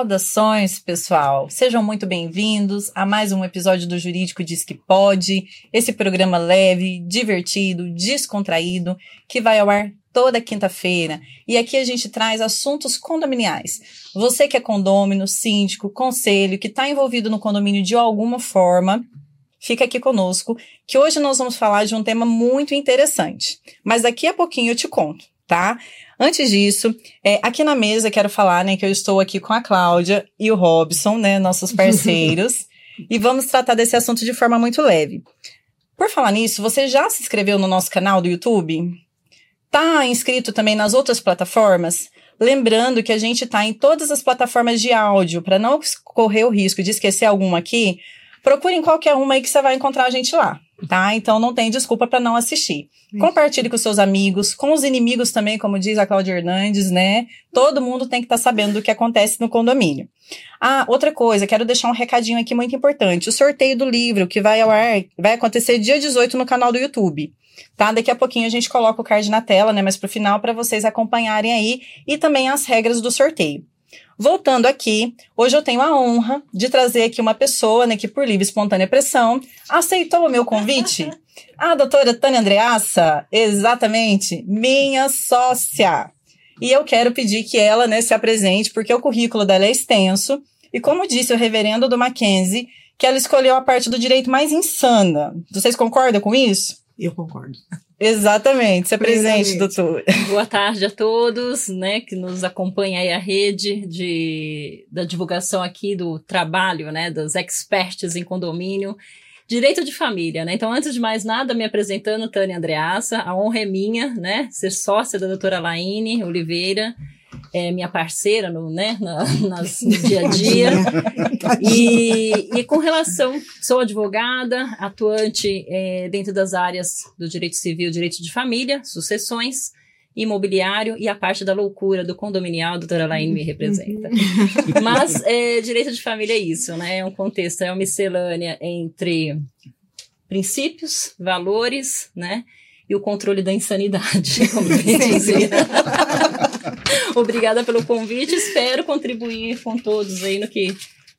Saudações, pessoal! Sejam muito bem-vindos a mais um episódio do Jurídico Diz que Pode, esse programa leve, divertido, descontraído, que vai ao ar toda quinta-feira. E aqui a gente traz assuntos condominiais. Você que é condômino, síndico, conselho, que está envolvido no condomínio de alguma forma, fica aqui conosco, que hoje nós vamos falar de um tema muito interessante. Mas daqui a pouquinho eu te conto, tá? Antes disso, é, aqui na mesa quero falar, né, que eu estou aqui com a Cláudia e o Robson, né, nossos parceiros, e vamos tratar desse assunto de forma muito leve. Por falar nisso, você já se inscreveu no nosso canal do YouTube? Tá inscrito também nas outras plataformas? Lembrando que a gente tá em todas as plataformas de áudio, para não correr o risco de esquecer alguma aqui, procure em qualquer uma aí que você vai encontrar a gente lá tá? Então não tem desculpa para não assistir. Compartilhe com seus amigos, com os inimigos também, como diz a Cláudia Hernandes, né? Todo mundo tem que estar tá sabendo do que acontece no condomínio. Ah, outra coisa, quero deixar um recadinho aqui muito importante. O sorteio do livro que vai ao ar vai acontecer dia 18 no canal do YouTube. Tá? Daqui a pouquinho a gente coloca o card na tela, né? Mas pro final para vocês acompanharem aí e também as regras do sorteio. Voltando aqui, hoje eu tenho a honra de trazer aqui uma pessoa, né, que por livre e espontânea pressão aceitou o meu convite. A doutora Tânia Andreassa, exatamente, minha sócia. E eu quero pedir que ela, né, se apresente, porque o currículo dela é extenso. E como disse o reverendo do Mackenzie, que ela escolheu a parte do direito mais insana. Vocês concordam com isso? Eu concordo. Exatamente, se presente, doutor. Boa tarde a todos, né, que nos acompanha aí a rede de, da divulgação aqui do trabalho, né, dos experts em condomínio. Direito de família, né? Então, antes de mais nada, me apresentando, Tânia Andreassa, a honra é minha, né? Ser sócia da doutora Laine Oliveira, é minha parceira no, né, na, nas, no dia a dia. e, e com relação, sou advogada, atuante é, dentro das áreas do direito civil, direito de família, sucessões, imobiliário e a parte da loucura do condominial, a doutora Laine me representa. Mas é, direito de família é isso, né? É um contexto, é uma miscelânea entre princípios, valores, né? E o controle da insanidade, como bem dizer. Obrigada pelo convite, espero contribuir com todos aí no que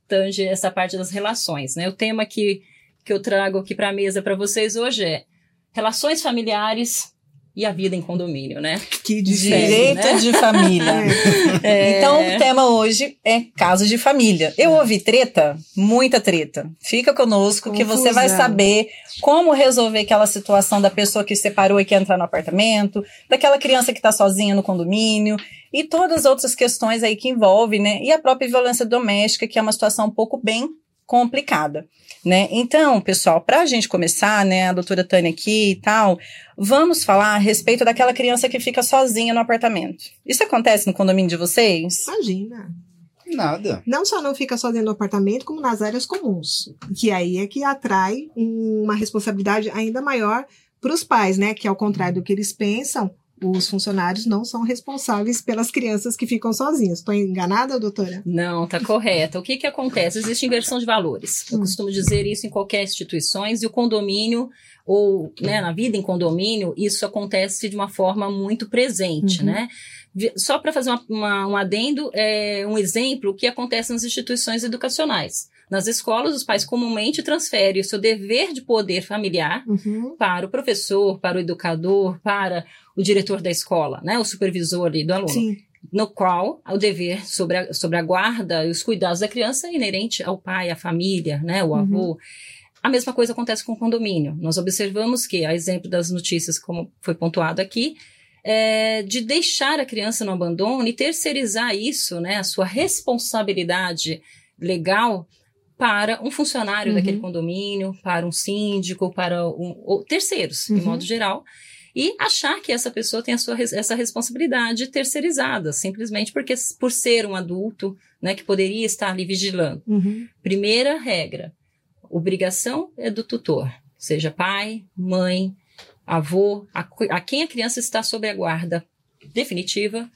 tange essa parte das relações, né? O tema que, que eu trago aqui para a mesa para vocês hoje é relações familiares e a vida em condomínio, né? Que direito né? de família. É. Então, o tema hoje é casos de família. Eu ouvi treta? Muita treta. Fica conosco Confusão. que você vai saber como resolver aquela situação da pessoa que separou e quer entrar no apartamento, daquela criança que está sozinha no condomínio e todas as outras questões aí que envolvem, né? E a própria violência doméstica, que é uma situação um pouco bem complicada, né? Então, pessoal, para a gente começar, né, a doutora Tânia aqui e tal, vamos falar a respeito daquela criança que fica sozinha no apartamento. Isso acontece no condomínio de vocês? Imagina. Nada. Não só não fica sozinha no apartamento, como nas áreas comuns. Que aí é que atrai uma responsabilidade ainda maior para os pais, né? Que ao contrário do que eles pensam, os funcionários não são responsáveis pelas crianças que ficam sozinhas. Estou enganada, doutora? Não, tá correta. O que que acontece? Existe inversão de valores. Eu hum. costumo dizer isso em qualquer instituições e o condomínio ou né, na vida em condomínio, isso acontece de uma forma muito presente, uhum. né? Só para fazer uma, uma, um adendo, é, um exemplo, o que acontece nas instituições educacionais. Nas escolas, os pais comumente transferem o seu dever de poder familiar uhum. para o professor, para o educador, para o diretor da escola, né? O supervisor ali do aluno. Sim. No qual o dever sobre a, sobre a guarda e os cuidados da criança é inerente ao pai, à família, né? O uhum. avô. A mesma coisa acontece com o condomínio. Nós observamos que, a exemplo das notícias, como foi pontuado aqui, é, de deixar a criança no abandono e terceirizar isso, né, a sua responsabilidade legal para um funcionário uhum. daquele condomínio, para um síndico, para um, ou terceiros, uhum. em modo geral, e achar que essa pessoa tem a sua, essa responsabilidade terceirizada, simplesmente porque por ser um adulto, né, que poderia estar ali vigilando. Uhum. Primeira regra, obrigação é do tutor, seja pai, mãe, avô, a, a quem a criança está sob a guarda definitiva,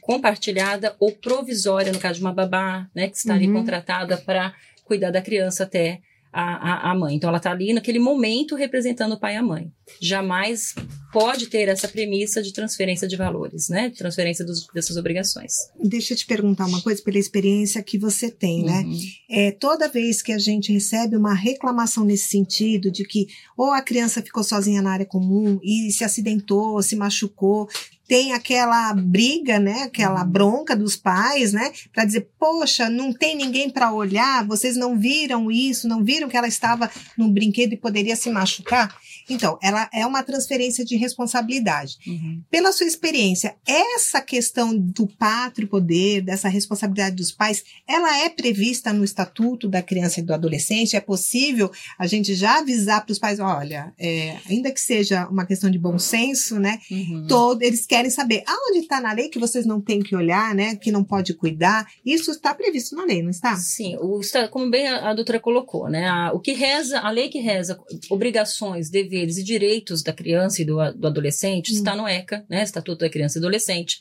compartilhada ou provisória, no caso de uma babá, né, que está ali uhum. contratada para cuidar da criança até a, a, a mãe. Então, ela está ali naquele momento representando o pai e a mãe. Jamais pode ter essa premissa de transferência de valores, né? De transferência dos, dessas obrigações. Deixa eu te perguntar uma coisa, pela experiência que você tem, né? Uhum. É, toda vez que a gente recebe uma reclamação nesse sentido, de que ou a criança ficou sozinha na área comum e se acidentou, se machucou, tem aquela briga, né, aquela Uhum. bronca dos pais, né, para dizer, poxa, não tem ninguém para olhar, vocês não viram isso, não viram que ela estava num brinquedo e poderia se machucar? Então, ela é uma transferência de responsabilidade. Uhum. Pela sua experiência, essa questão do pátrio poder, dessa responsabilidade dos pais, ela é prevista no Estatuto da Criança e do Adolescente? É possível a gente já avisar para os pais, olha, é, ainda que seja uma questão de bom senso, né? Uhum. Todo, eles querem saber aonde está na lei que vocês não têm que olhar, né? Que não pode cuidar. Isso está previsto na lei, não está? Sim, o, como bem a, a doutora colocou, né? A, o que reza, a lei que reza obrigações, deveres e direitos da criança e do, do adolescente Hum. está no ECA, né? Estatuto da Criança e Adolescente.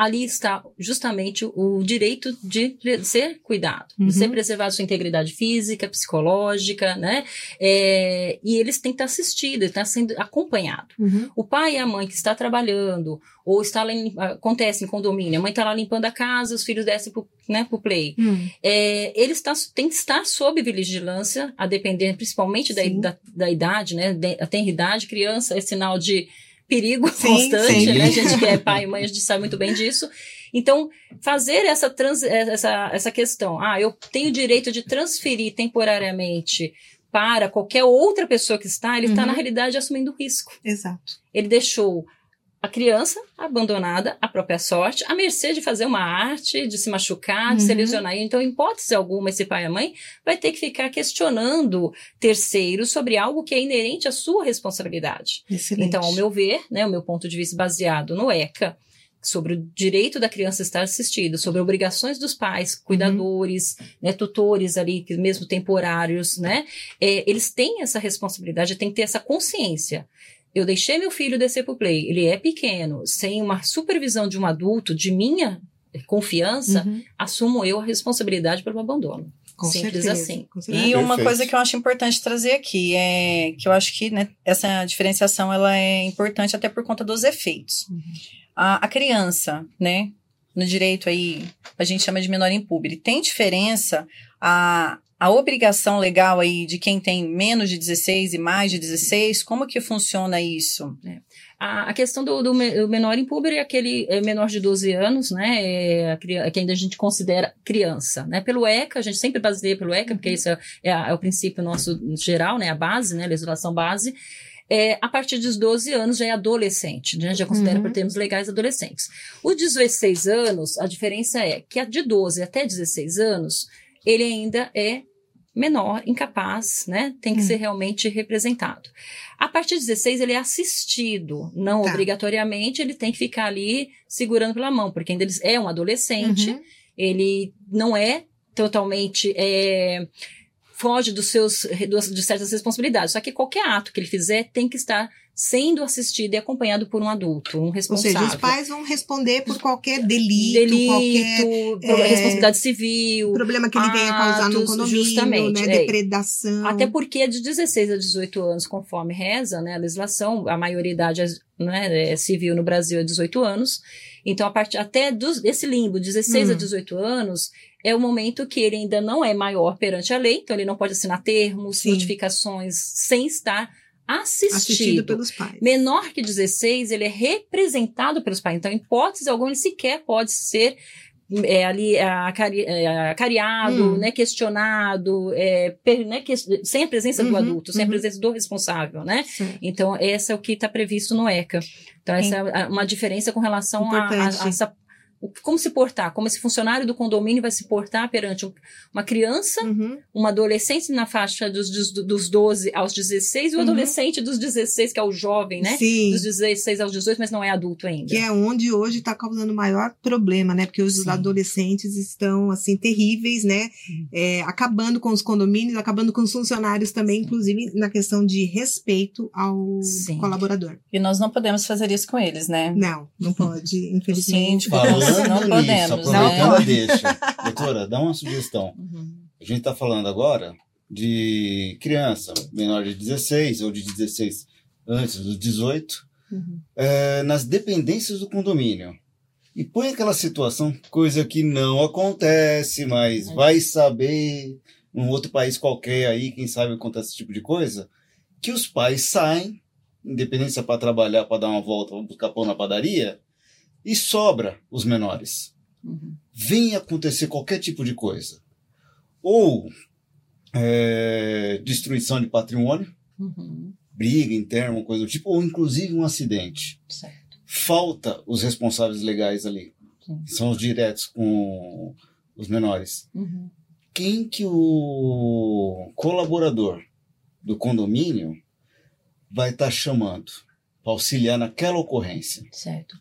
Ali está justamente o direito de ser cuidado, Uhum. de ser preservado sua integridade física, psicológica, né? É, e eles têm que estar assistidos, estar sendo acompanhado. Uhum. O pai e a mãe que está trabalhando, ou está lá, em- acontece em condomínio, a mãe está lá limpando a casa, os filhos descem pro, né, pro play. Hum. É, ele está, tem que estar sob vigilância, a depender principalmente da, da, da idade, né? de- a tenridade, criança é sinal de perigo Sim, constante, sim. né? A gente que é pai e mãe, a gente sabe muito bem disso. Então, fazer essa, trans, essa, essa questão, ah, eu tenho direito de transferir temporariamente para qualquer outra pessoa que está, ele está, Uhum. na realidade, assumindo risco. Exato. Ele deixou a criança abandonada à própria sorte, à mercê de fazer uma arte, de se machucar, de se Uhum. lesionar. Então, em hipótese alguma, esse pai e a mãe vai ter que ficar questionando terceiros sobre algo que é inerente à sua responsabilidade. Excelente. Então, ao meu ver, né, o meu ponto de vista baseado no ECA, sobre o direito da criança estar assistida, sobre obrigações dos pais, cuidadores, né, tutores ali, que mesmo temporários, né, é, eles têm essa responsabilidade, têm que ter essa consciência. Eu deixei meu filho descer pro play, ele é pequeno, sem uma supervisão de um adulto, de minha confiança, Uhum. assumo eu a responsabilidade pelo abandono. Com Simples certeza, assim. com certeza. E uma Perfeito. coisa que eu acho importante trazer aqui é que eu acho que né, essa diferenciação ela é importante até por conta dos efeitos. Uhum. A, a criança, né, no direito aí, a gente chama de menor impúbere, tem diferença a, a obrigação legal aí de quem tem menos de 16 e mais de 16? Como que funciona isso? A, a questão do, do menor impúber é aquele é menor de 12 anos, né? É, a cria- é que ainda a gente considera criança, né? Pelo ECA, a gente sempre baseia pelo ECA, porque esse é, é a- é o princípio nosso geral, né? A base, né? A legislação base. É, a partir dos 12 anos já é adolescente, né? Já considera Uhum. por termos legais adolescentes. Os 16 anos, a diferença é que a de 12 até 16 anos, ele ainda é menor, incapaz, né? Tem que Hum. ser realmente representado. A partir de 16, ele é assistido. Não Tá. obrigatoriamente, ele tem que ficar ali segurando pela mão, porque ainda ele é um adolescente, Uhum. ele não é totalmente. é, foge dos seus de certas responsabilidades. Só que qualquer ato que ele fizer tem que estar sendo assistido e acompanhado por um adulto, um Ou responsável. seja, os pais vão responder por qualquer delito, delito, qualquer é, responsabilidade civil. problema que ele venha causar no condomínio, justamente, né? é. Depredação. Até porque é de 16 a 18 anos, conforme reza né, a legislação, a maioridade é, né, é civil no Brasil é 18 anos. Então, a partir até dos, desse limbo, 16 a Hum. 18 anos, é o momento que ele ainda não é maior perante a lei, então ele não pode assinar termos, Sim. notificações, sem estar assistido. assistido pelos pais. Menor que 16, ele é representado pelos pais. Então, em hipótese alguma, ele sequer pode ser é, ali acari, é, acariado, Hum. né, questionado, é, per- né, que- sem a presença do Uhum, adulto, sem uhum. a presença do responsável, né? Certo. Então, essa é o que está previsto no ECA. Então, essa é uma diferença com relação a, a essa- o- como se portar, como esse funcionário do condomínio vai se portar perante um- uma criança Uhum. uma adolescente na faixa dos, dos, dos 12 aos 16 e o Uhum. adolescente dos 16, que é o jovem, né? Sim. Dos 16 aos 18, mas não é adulto ainda. Que é onde hoje está causando o maior problema, né? Porque hoje os Sim. adolescentes estão, assim, terríveis, né? É, acabando com os condomínios, acabando com os funcionários também, inclusive na questão de respeito ao Sim. colaborador. E nós não podemos fazer isso com eles, né? Não, não pode, infelizmente. síndico, Não nisso, não aproveitando a deixa. Doutora, dá uma sugestão. Uhum. A gente está falando agora de criança menor de 16 ou de 16 antes dos 18 Uhum. é, nas dependências do condomínio. E põe aquela situação, coisa que não acontece, mas É. vai saber num outro país qualquer aí, quem sabe acontece esse tipo de coisa, que os pais saem, independência para trabalhar, para dar uma volta, para buscar pão na padaria, e sobra os menores. Uhum. Vem acontecer qualquer tipo de coisa. Ou é, destruição de patrimônio, Uhum. briga interna, uma coisa do tipo, ou inclusive um acidente. Certo. Falta os responsáveis legais ali. Sim. São os diretos com os menores. Uhum. Quem que o colaborador do condomínio vai estar chamando para auxiliar naquela ocorrência? Certo.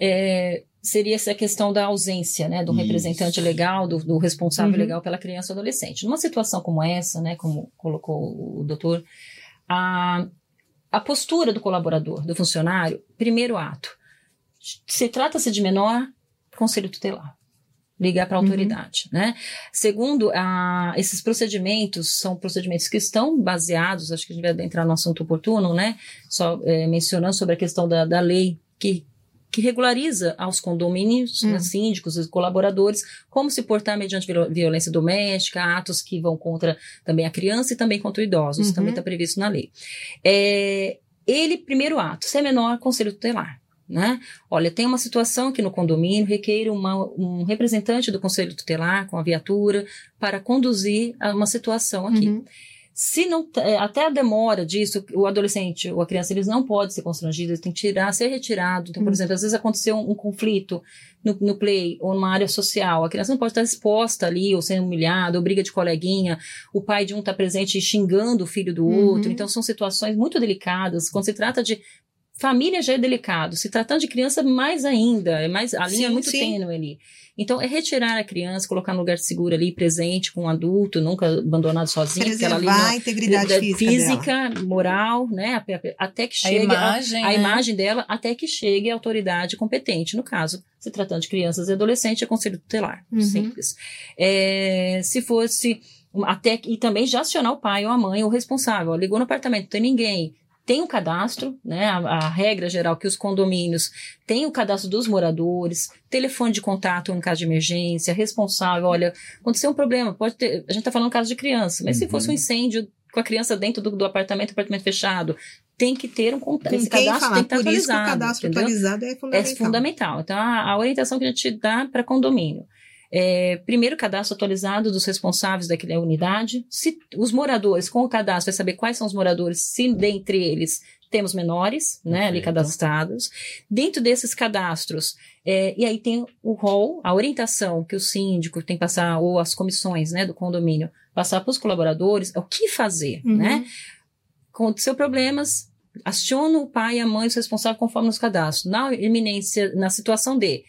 É, seria essa questão da ausência, né, do Isso. representante legal, do, do responsável Uhum. legal pela criança ou adolescente. Numa situação como essa, né, como colocou o doutor, a, a postura do colaborador, do funcionário, primeiro ato, se trata-se de menor, conselho tutelar. Ligar para a Uhum. autoridade, né? Segundo, a, esses procedimentos são procedimentos que estão baseados, acho que a gente vai entrar no assunto oportuno, né? Só é, mencionando sobre a questão da, da lei que, que regulariza aos condomínios, Hum. síndicos e colaboradores, como se portar mediante viol- violência doméstica, atos que vão contra também a criança e também contra o idoso. Isso Uhum. também está previsto na lei. É, ele, primeiro ato, se é menor, conselho tutelar. Né? Olha, tem uma situação que no condomínio requer uma- um representante do conselho tutelar com a viatura para conduzir a uma situação aqui. Uhum. Se não, é, até a demora disso, o adolescente ou a criança, eles não podem ser constrangidos, eles têm que tirar, ser retirado. Então, por Hum. exemplo, às vezes aconteceu um, um conflito no, no play ou numa área social, a criança não pode estar exposta ali, ou sendo humilhada, ou briga de coleguinha, o pai de um está presente xingando o filho do Uhum. outro. Então, são situações muito delicadas. Quando se trata de família já é delicado, se tratando de criança mais ainda, é mais a linha é Sim, muito sim. tênue ali. Então é retirar a criança, colocar no lugar seguro ali, presente com um adulto, nunca abandonado sozinho, ali Preservar não- a integridade da- física, dela. moral, né, a- a- até que A chegue a, imagem. a né? imagem dela, até que chegue a autoridade competente. No caso, se tratando de crianças e adolescentes, é conselho tutelar, Uhum. simples. É, se fosse até e também já acionar o pai ou a mãe ou o responsável. Ó, Ligou no apartamento, não tem ninguém. Tem o cadastro, né? A, a regra geral que os condomínios têm o cadastro dos moradores, telefone de contato em caso de emergência, responsável. Olha, aconteceu um problema, pode ter. A gente está falando caso de criança, mas se Uhum. fosse um incêndio com a criança dentro do, do apartamento, apartamento fechado, tem que ter um contato. Esse cadastro falar. tem que estar Por isso que o atualizado. cadastro entendeu? atualizado é É fundamental. fundamental. Então, a, a orientação que a gente dá para condomínio. É, primeiro, cadastro atualizado dos responsáveis daquela unidade. Se os moradores, com o cadastro, vai saber quais são os moradores, se dentre eles temos menores, né, ali Perfeito. cadastrados. Dentro desses cadastros, é, e aí tem o rol, a orientação que o síndico tem que passar, ou as comissões, né, do condomínio, passar para os colaboradores, é o que fazer, Uhum. né? Aconteceu problemas, aciona o pai e a mãe, os responsáveis conforme nos cadastros. Na iminência, na situação de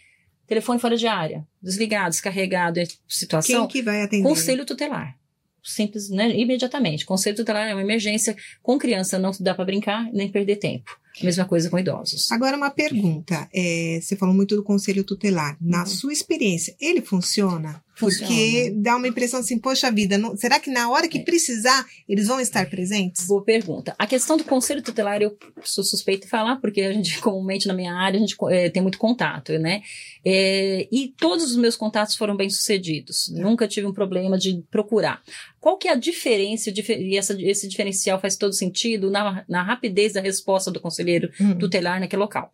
telefone fora de área, desligado, descarregado, situação, Quem que vai atender? conselho tutelar. Simples, né? Imediatamente. Conselho tutelar é uma emergência. Com criança não dá para brincar nem perder tempo. Mesma coisa com idosos. Agora, uma pergunta. É, você falou muito do conselho tutelar. Na Uhum. sua experiência, ele funciona? Funciona. Porque dá uma impressão assim, poxa vida, não- será que na hora que É. precisar, eles vão estar presentes? Boa pergunta. A questão do conselho tutelar eu sou suspeita de falar, porque a gente, comumente na minha área, a gente eh, tem muito contato, né? Eh, e todos os meus contatos foram bem sucedidos. Nunca tive um problema de procurar. Qual que é a diferença, dife- e essa- esse diferencial faz todo sentido na, na rapidez da resposta do conselheiro Hum. tutelar naquele local.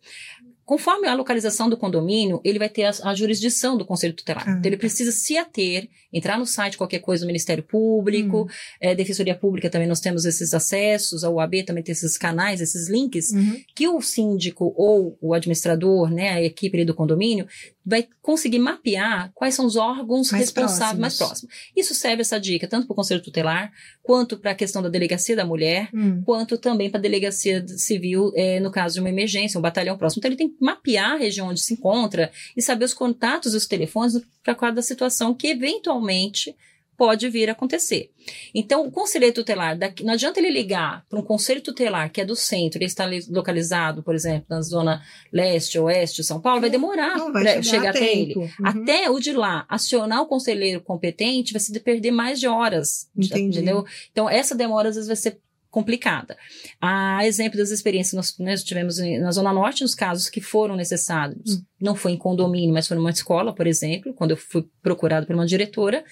Conforme a localização do condomínio, ele vai ter a, a jurisdição do conselho tutelar. Ah, então, ele tá. precisa se ater, entrar no site qualquer coisa do Ministério Público, Hum. é, Defensoria Pública também nós temos esses acessos, a UAB também tem esses canais, esses links, Uhum. que o síndico ou o administrador, né, a equipe ali do condomínio, vai conseguir mapear quais são os órgãos Mais responsáveis mais próximos. próximos. Isso serve essa dica tanto para o conselho tutelar, quanto para a questão da delegacia da mulher, Hum. quanto também para a delegacia civil eh, no caso de uma emergência, um batalhão próximo. Então ele tem mapear a região onde se encontra e saber os contatos e os telefones para cada situação que eventualmente pode vir a acontecer. Então, o conselheiro tutelar, daqui, não adianta ele ligar para um conselho tutelar que é do centro, ele está localizado, por exemplo, na zona leste, oeste de São Paulo, vai demorar para chegar, até ele. Uhum. Até o de lá acionar o conselheiro competente, vai se perder mais de horas. Entendi. Entendeu? Então, essa demora às vezes vai ser complicada. A exemplo das experiências que nós, nós tivemos na Zona Norte, nos casos que foram necessários, Hum. não foi em condomínio, mas foi numa escola, por exemplo, quando eu fui procurado por uma diretora,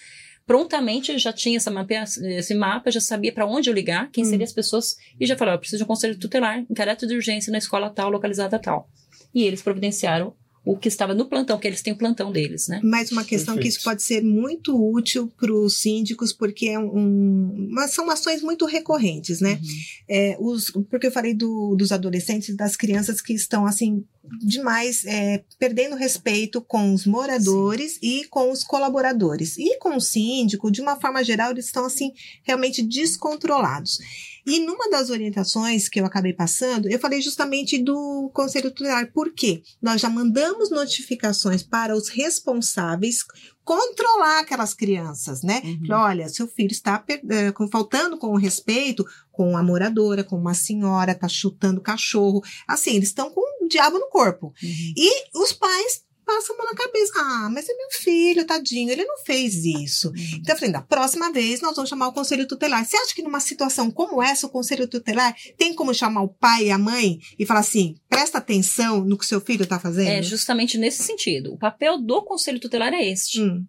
prontamente eu já tinha essa mapea, esse mapa, já sabia para onde eu ligar, quem Hum. seriam as pessoas, e já falava, eu preciso de um conselho tutelar em caráter de urgência na escola tal, localizada tal. E eles providenciaram o que estava no plantão, porque eles têm o plantão deles, né? Mais uma questão que Perfeito. isso pode ser muito útil para os síndicos, porque é um, mas são ações muito recorrentes, né? É, os, porque eu falei do- dos adolescentes e das crianças que estão, assim, demais é, perdendo respeito com os moradores e com os colaboradores. E com o síndico, de uma forma geral, eles estão, assim, realmente descontrolados. E numa das orientações que eu acabei passando, eu falei justamente do Conselho Tutelar. Por quê? Nós já mandamos notificações para os responsáveis controlar aquelas crianças, né? Uhum. Olha, seu filho está eh, com- faltando com o respeito com a moradora, com uma senhora, tá chutando cachorro. Assim, eles estão com o diabo no corpo. Uhum. E os pais passam a mão na cabeça. Ah, mas é meu filho, tadinho, ele não fez isso. Então eu falei, da próxima vez nós vamos chamar o conselho tutelar. Você acha que numa situação como essa, o conselho tutelar tem como chamar o pai e a mãe e falar assim, presta atenção no que seu filho está fazendo? É justamente nesse sentido. O papel do conselho tutelar é este. Hum,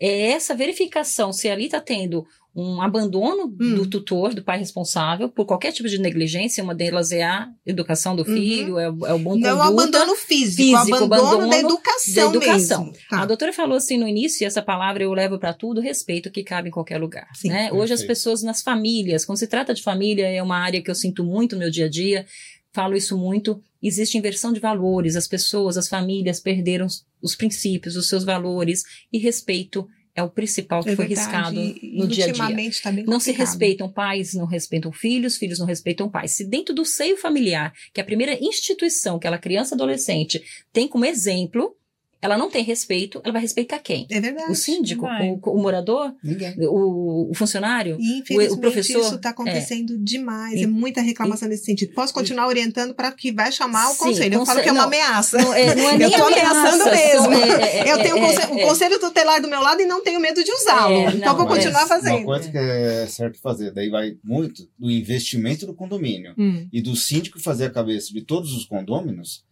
É essa verificação se ali está tendo um abandono Hum. do tutor, do pai responsável, por qualquer tipo de negligência, uma delas é a educação do Uhum. filho, é, o- é o bom não o conduta. abandono físico, físico, o abandono, abandono da educação, da educação. mesmo. Tá. A doutora falou assim no início, e essa palavra eu levo para tudo, respeito que cabe em qualquer lugar. Sim, né? Hoje as pessoas nas famílias, quando se trata de família, é uma área que eu sinto muito no meu dia a dia, falo isso muito, existe inversão de valores, as pessoas, as famílias perderam os, os princípios, os seus valores, e respeito é o principal que É foi verdade, riscado e no dia a dia. tá bem Não se respeitam pais, não respeitam filhos, filhos não respeitam pais. Se dentro do seio familiar, que é a primeira instituição que aquela criança adolescente tem como exemplo, ela não tem respeito, ela vai respeitar quem? É verdade. O síndico, o, o morador, Ninguém. o, o funcionário? E infelizmente o professor, isso está acontecendo demais. E- É muita reclamação nesse sentido. Posso continuar orientando para que vai chamar o Sim, conselho. Eu falo que é uma não. ameaça. Não é, não é Eu tô ameaçando ameaça, mesmo. são- é- é- eu tenho é- o conselho, o é- conselho tutelar do meu lado e não tenho medo de usá-lo. É, então não, vou continuar mas fazendo. Uma coisa que é certo fazer, daí vai muito do investimento do condomínio Hum. e do síndico fazer a cabeça de todos os condôminos,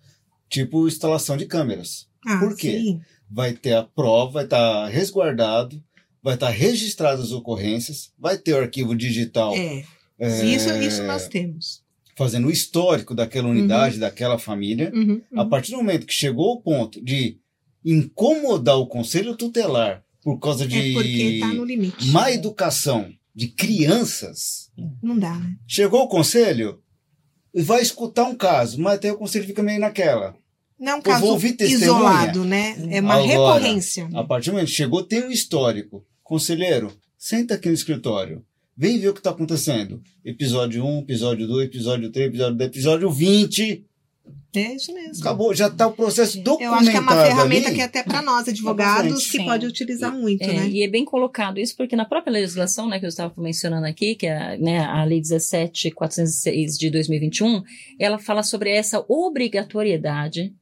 tipo instalação de câmeras. Ah, Por quê? sim. Vai ter a prova, vai estar resguardado, vai estar registradas as ocorrências, vai ter o arquivo digital É, é, isso, isso nós temos. fazendo o histórico daquela unidade, daquela família. Uhum, A uhum. partir do momento que chegou o ponto de incomodar o conselho tutelar por causa de É porque está no limite. má educação de crianças, Não dá, né? chegou o conselho vai escutar um caso, mas até o conselho fica meio naquela. Não é um caso isolado, né? É uma Agora, recorrência. A partir do momento que chegou, tem um histórico. Conselheiro, senta aqui no escritório. Vem ver o que está acontecendo. Episódio 1, episódio 2, episódio 3, episódio 10, episódio 20. É isso mesmo. Acabou, já está o processo Eu documentado acho que é uma ferramenta ali. que até para nós, advogados, Sim. que pode utilizar muito, É, né? E é bem colocado isso, porque na própria legislação, né, que eu estava mencionando aqui, que é né, a Lei 17.406 de 2021, ela fala sobre essa obrigatoriedade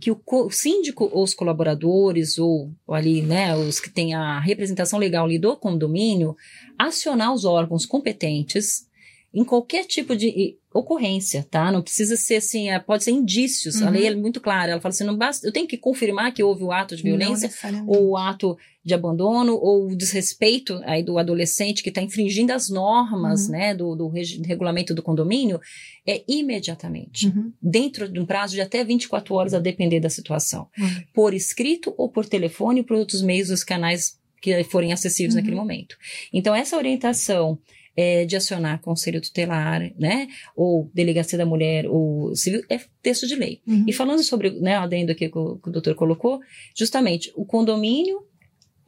que o, co- o síndico ou os colaboradores, ou, ou ali, né, os que têm a representação legal ali do condomínio, acionar os órgãos competentes em qualquer tipo de ocorrência, tá? Não precisa ser assim, é, pode ser indícios. A Uhum. lei é muito clara. Ela fala assim, não basta, eu tenho que confirmar que houve o ato de violência, ou o ato de abandono, ou o desrespeito aí do adolescente que está infringindo as normas, Uhum. né, do, do regulamento do condomínio, é imediatamente, Uhum. dentro de um prazo de até 24 horas, a depender da situação, Uhum. por escrito ou por telefone, por outros meios, os canais que forem acessíveis Uhum. naquele momento. Então, essa orientação é, de acionar conselho tutelar, né, ou delegacia da mulher, ou civil, é texto de lei. Uhum. E falando sobre, né, o adendo aqui que o, que o doutor colocou, justamente o condomínio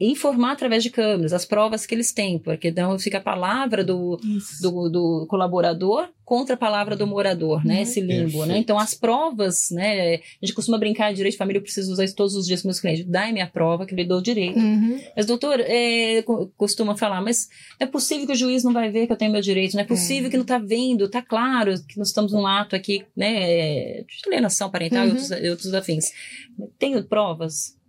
informar através de câmeras as provas que eles têm, porque então fica a palavra do, do, do, colaborador contra a palavra do morador, né? Uhum. Esse limbo, né? Perfeito. né? Então as provas, né? A gente costuma brincar de direito de família, eu preciso usar isso todos os dias com meus clientes. Dai minha prova que eu lhe dou direito. Uhum. Mas doutor, é, costuma falar, mas é possível que o juiz não vai ver que eu tenho meu direito, não é possível é. que não está vendo, está claro que nós estamos num ato aqui, né? De alienação parental uhum. e outros, outros afins. Tenho provas?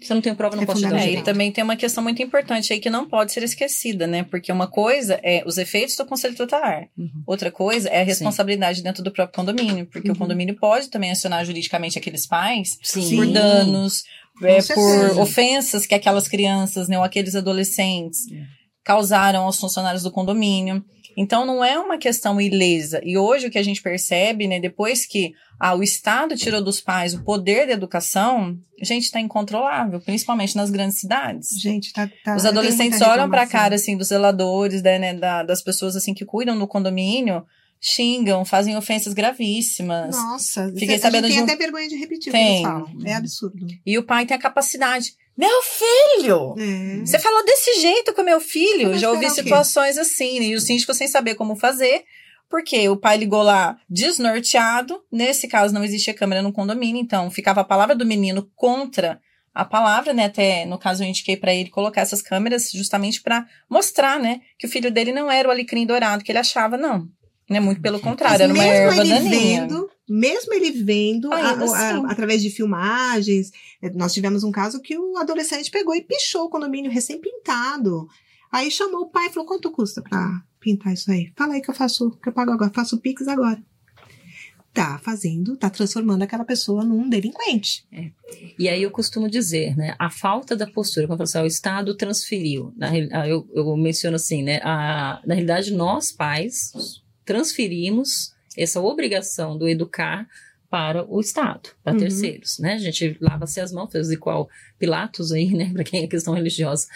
Se eu não tenho prova, não é posso te dar E também tem uma questão muito importante aí que não pode ser esquecida, né? Porque uma coisa é os efeitos do conselho tutelar. Uhum. Outra coisa é a responsabilidade Sim. dentro do próprio condomínio. Porque uhum. o condomínio pode também acionar juridicamente aqueles pais Sim. por danos, é, por ofensas que aquelas crianças, né, ou aqueles adolescentes é. causaram aos funcionários do condomínio. Então não é uma questão ilesa. E hoje o que a gente percebe, né, depois que ah, o Estado tirou dos pais o poder da educação, gente, está incontrolável, principalmente nas grandes cidades. Gente, tá. tá Os adolescentes olham para a cara assim dos zeladores, né, né, da, das pessoas assim que cuidam do condomínio, xingam, fazem ofensas gravíssimas. Nossa, Fiquei sabendo tem de um... até vergonha de repetir tem. o que eles falam. É absurdo. E o pai tem a capacidade. Meu filho! É. Você falou desse jeito com meu filho? Já ouvi situações assim, né? e o síndico sem saber como fazer. Porque o pai ligou lá desnorteado. Nesse caso, não existia câmera no condomínio, então ficava a palavra do menino contra a palavra, né? Até no caso eu indiquei para ele colocar essas câmeras justamente para mostrar, né, que o filho dele não era o alecrim dourado que ele achava, não. Né? Muito pelo contrário, era uma erva daninha. Vendo, mesmo ele vendo a, a, através de filmagens, eh, nós tivemos um caso que o adolescente pegou e pichou o condomínio recém-pintado. Aí chamou o pai e falou: quanto custa para pintar isso aí? Fala aí que eu faço, que eu pago agora, faço o Pix agora. Tá fazendo, tá transformando aquela pessoa num delinquente. É. E aí eu costumo dizer, né? A falta da postura, quando eu falo assim, o Estado transferiu. Na, eu, eu menciono assim, né? A, na realidade, nós, pais, transferimos essa obrigação do educar para o Estado, para uhum. terceiros, né? A gente lava-se as mãos, faz igual Pilatos aí, né? Para quem é questão religiosa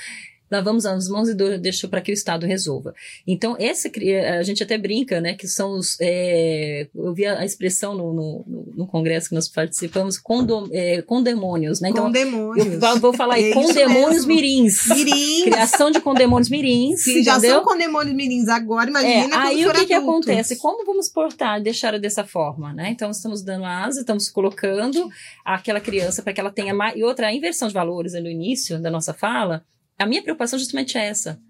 lavamos as mãos e deixamos para que o Estado resolva. Então, essa, a gente até brinca, né, que são os, é, eu vi a, expressão no, no, no, congresso que nós participamos, condom, é, condemônios, né? Então, condemônios. Eu vou falar aí, é condemônios mirins. Mirins. Criação de condemônios mirins. Se já são condemônios mirins agora, imagina é, Aí o que, que acontece? Como vamos portar, deixar dessa forma, né? Então, estamos dando asa, estamos colocando aquela criança para que ela tenha mais... E outra, a inversão de valores no início da nossa fala, a minha preocupação justamente é essa.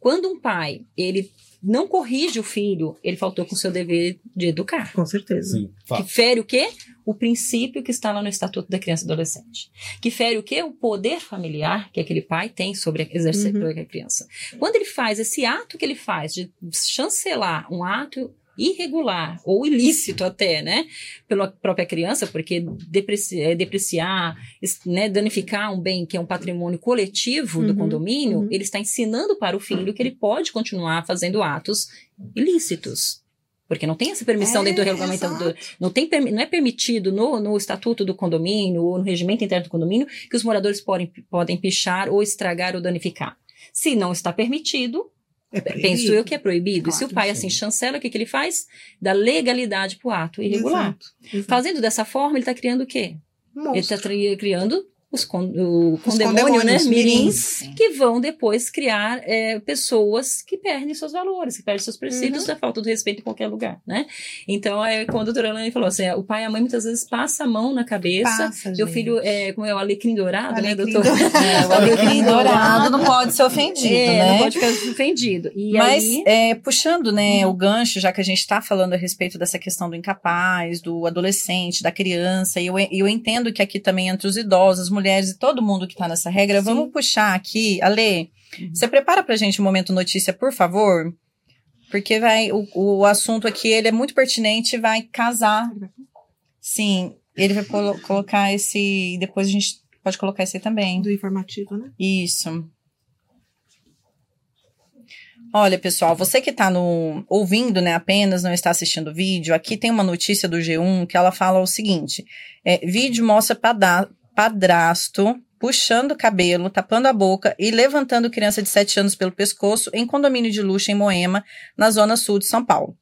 Quando um pai, ele não corrige o filho, ele faltou com o seu dever de educar. Com certeza. Sim, que fere o quê? O princípio que está lá no Estatuto da Criança e Adolescente. Que fere o quê? O poder familiar que aquele pai tem sobre exercer uhum. sobre a criança. Quando ele faz esse ato que ele faz de chancelar um ato irregular ou ilícito até, né, pela própria criança, porque depreciar, é, depreciar né, danificar um bem que é um patrimônio coletivo do uhum, condomínio, uhum. ele está ensinando para o filho que ele pode continuar fazendo atos ilícitos. Porque não tem essa permissão é, dentro do regulamento. Do, não, tem, não é permitido no, no estatuto do condomínio ou no regimento interno do condomínio que os moradores podem, podem pichar ou estragar ou danificar. Se não está permitido, é Penso eu que é proibido. Claro, e se o pai, sim. assim, chancela, o que, que ele faz? Dá legalidade para o ato irregular. Exato, exato. Fazendo dessa forma, ele está criando o quê? Monstro. Ele está criando os, con o condemônio, né? Mirins, que vão depois criar é, pessoas que perdem seus valores, que perdem seus princípios uhum. da falta de respeito em qualquer lugar, né? Então, é, quando a doutora Lani falou assim, o pai e a mãe muitas vezes passa a mão na cabeça, passa, o filho, é, como é o alecrim dourado, né, alecrim né, doutor? É, o alecrim dourado não pode ser ofendido, é, né? Não pode ficar ofendido. E Mas, aí... é, puxando, né, uhum. o gancho, já que a gente está falando a respeito dessa questão do incapaz, do adolescente, da criança, e eu, eu entendo que aqui também entre os idosos, mulheres e todo mundo que está nessa regra, Sim. vamos puxar aqui. Ale, uhum. você prepara pra gente um momento notícia, por favor? Porque vai, o, o assunto aqui, ele é muito pertinente e vai casar. Sim, ele vai colo colocar esse, depois a gente pode colocar esse também. Do informativo, né? Isso. Olha, pessoal, você que está no ouvindo, né, apenas não está assistindo o vídeo, aqui tem uma notícia do G1 que ela fala o seguinte: é, vídeo mostra padrasto puxando o cabelo, tapando a boca e levantando criança de 7 anos pelo pescoço em condomínio de luxo em Moema, na zona sul de São Paulo.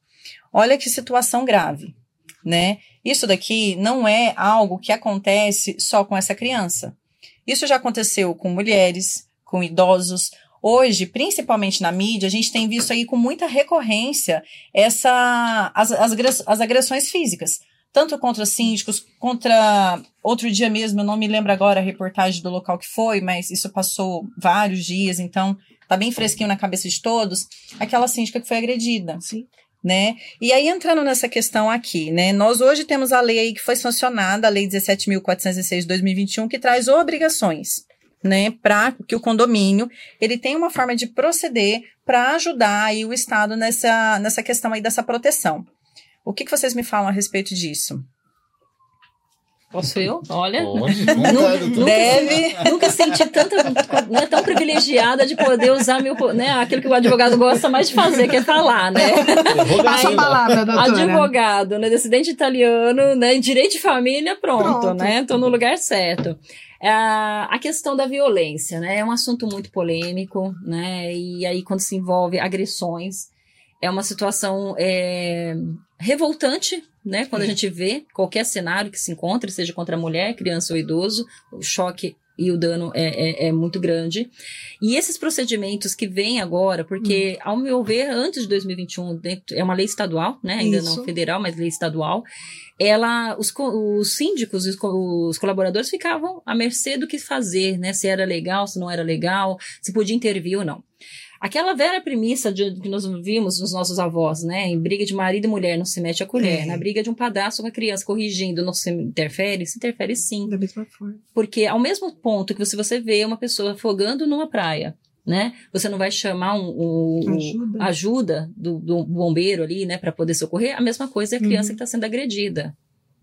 Olha que situação grave, né? Isso daqui não é algo que acontece só com essa criança. Isso já aconteceu com mulheres, com idosos. Hoje, principalmente na mídia, a gente tem visto aí com muita recorrência essa, as, as, as agressões físicas tanto contra síndicos, contra. Outro dia mesmo, eu não me lembro agora a reportagem do local que foi, mas isso passou vários dias, então tá bem fresquinho na cabeça de todos. Aquela síndica que foi agredida. Sim. Né? E aí, entrando nessa questão aqui, né? Nós hoje temos a lei aí que foi sancionada, a Lei 17.406 de 2021, que traz obrigações né, para que o condomínio ele tenha uma forma de proceder para ajudar aí o Estado nessa, nessa questão aí dessa proteção. O que, que vocês me falam a respeito disso? Posso eu? Olha. Pode, nunca, Deve. Nunca senti tanta. Não é tão privilegiada de poder usar meu. Né, aquilo que o advogado gosta mais de fazer, que é falar, né? Passa a palavra, doutora. Advogado, né? Descendente italiano, né? Direito de família, pronto, pronto. né? Tô no lugar certo. É, a questão da violência, né? É um assunto muito polêmico, né? E aí, quando se envolve agressões, é uma situação é, revoltante, né? Quando a gente vê qualquer cenário que se encontre, seja contra a mulher, criança ou idoso, o choque e o dano é, é, é, muito grande. E esses procedimentos que vêm agora, porque, hum. ao meu ver, antes de 2021, é uma lei estadual, né? Ainda Isso. não federal, mas lei estadual. Ela, os, os síndicos, os, os colaboradores ficavam à mercê do que fazer, né? Se era legal, se não era legal, se podia intervir ou não. Aquela velha premissa de, que nós vimos nos nossos avós, né? Em briga de marido e mulher não se mete a colher. É. Na briga de um padrasto com a criança corrigindo não se interfere? Se interfere sim. Da mesma forma. Porque ao mesmo ponto que se você vê uma pessoa afogando numa praia, né? Você não vai chamar um, um ajuda, ajuda do, do, bombeiro ali, né, para poder socorrer. A mesma coisa é a criança uhum. que está sendo agredida,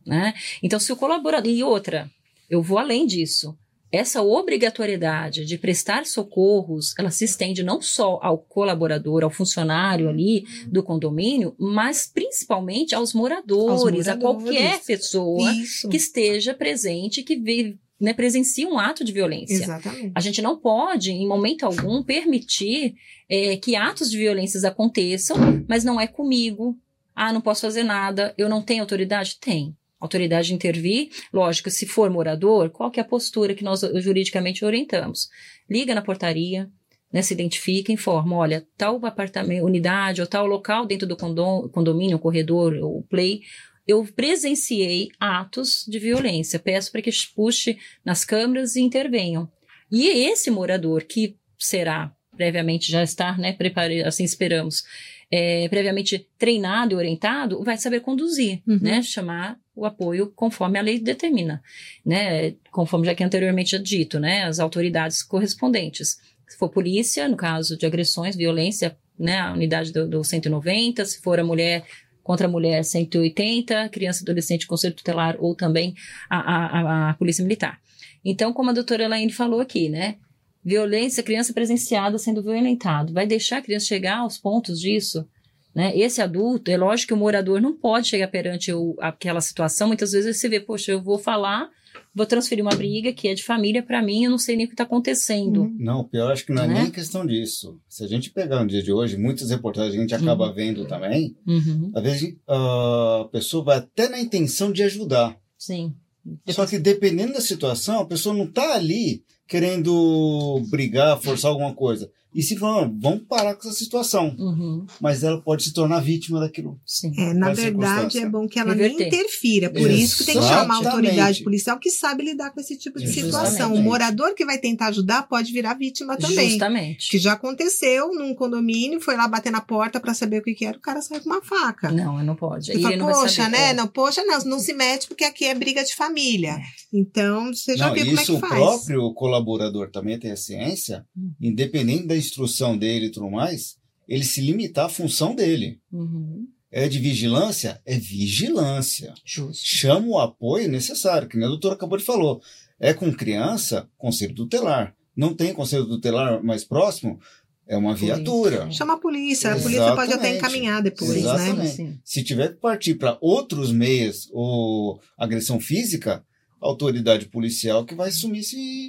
né? Então, se o colaborador e outra, eu vou além disso essa obrigatoriedade de prestar socorros, ela se estende não só ao colaborador, ao funcionário ali do condomínio, mas principalmente aos moradores, moradores. a qualquer pessoa Isso. que esteja presente, que vive, né, presencia um ato de violência. Exatamente. A gente não pode, em momento algum, permitir é, que atos de violência aconteçam, mas não é comigo. Ah, não posso fazer nada, eu não tenho autoridade? Tem autoridade de intervir. Lógico, se for morador, qual que é a postura que nós juridicamente orientamos? Liga na portaria, né, se identifica, informa, olha, tal apartamento, unidade ou tal local dentro do condomínio, corredor ou play, eu presenciei atos de violência. Peço para que puxe nas câmeras e intervenham. E esse morador que será previamente já está, né, preparado, assim esperamos, é, previamente treinado e orientado, vai saber conduzir, uhum. né? Chamar o apoio conforme a lei determina, né? Conforme já que anteriormente dito, né? As autoridades correspondentes. Se for polícia, no caso de agressões, violência, né? A unidade do, do 190, se for a mulher contra a mulher 180, criança e adolescente conselho tutelar ou também a, a, a, polícia militar. Então, como a doutora Elaine falou aqui, né? Violência, criança presenciada sendo violentado. Vai deixar a criança chegar aos pontos disso? Né? Esse adulto, é lógico que o morador não pode chegar perante o, aquela situação. Muitas vezes você vê, poxa, eu vou falar, vou transferir uma briga que é de família para mim, eu não sei nem o que está acontecendo. Uhum. Não, pior acho que não é né? nem questão disso. Se a gente pegar no dia de hoje, muitas reportagens a gente acaba uhum. vendo também, uhum. às vezes a pessoa vai até na intenção de ajudar. Sim. Só que dependendo da situação, a pessoa não está ali querendo brigar, forçar alguma coisa. E se falar, vamos parar com essa situação. Uhum. Mas ela pode se tornar vítima daquilo. Sim. É, na verdade, é bom que ela Reverter. nem interfira. Por Exatamente. isso que tem que chamar a autoridade policial que sabe lidar com esse tipo de Justamente. situação. O morador que vai tentar ajudar pode virar vítima também. Justamente. Que já aconteceu num condomínio, foi lá bater na porta para saber o que, que era, o cara saiu com uma faca. Não, não pode. E fala, poxa, né? É. Não, poxa, não, não se mete porque aqui é briga de família. É. Então, você já não, viu como é que faz. Isso o próprio colaborador também tem a ciência, hum. independente da instrução dele e tudo mais, ele se limitar à função dele. Uhum. É de vigilância? É vigilância. Justo. Chama o apoio necessário, que nem a doutora acabou de falar. É com criança, conselho tutelar. Não tem conselho tutelar mais próximo? É uma viatura. Chama a polícia. A polícia pode até encaminhar depois, né? Exatamente. né? Se tiver que partir para outros meios ou agressão física, autoridade policial que vai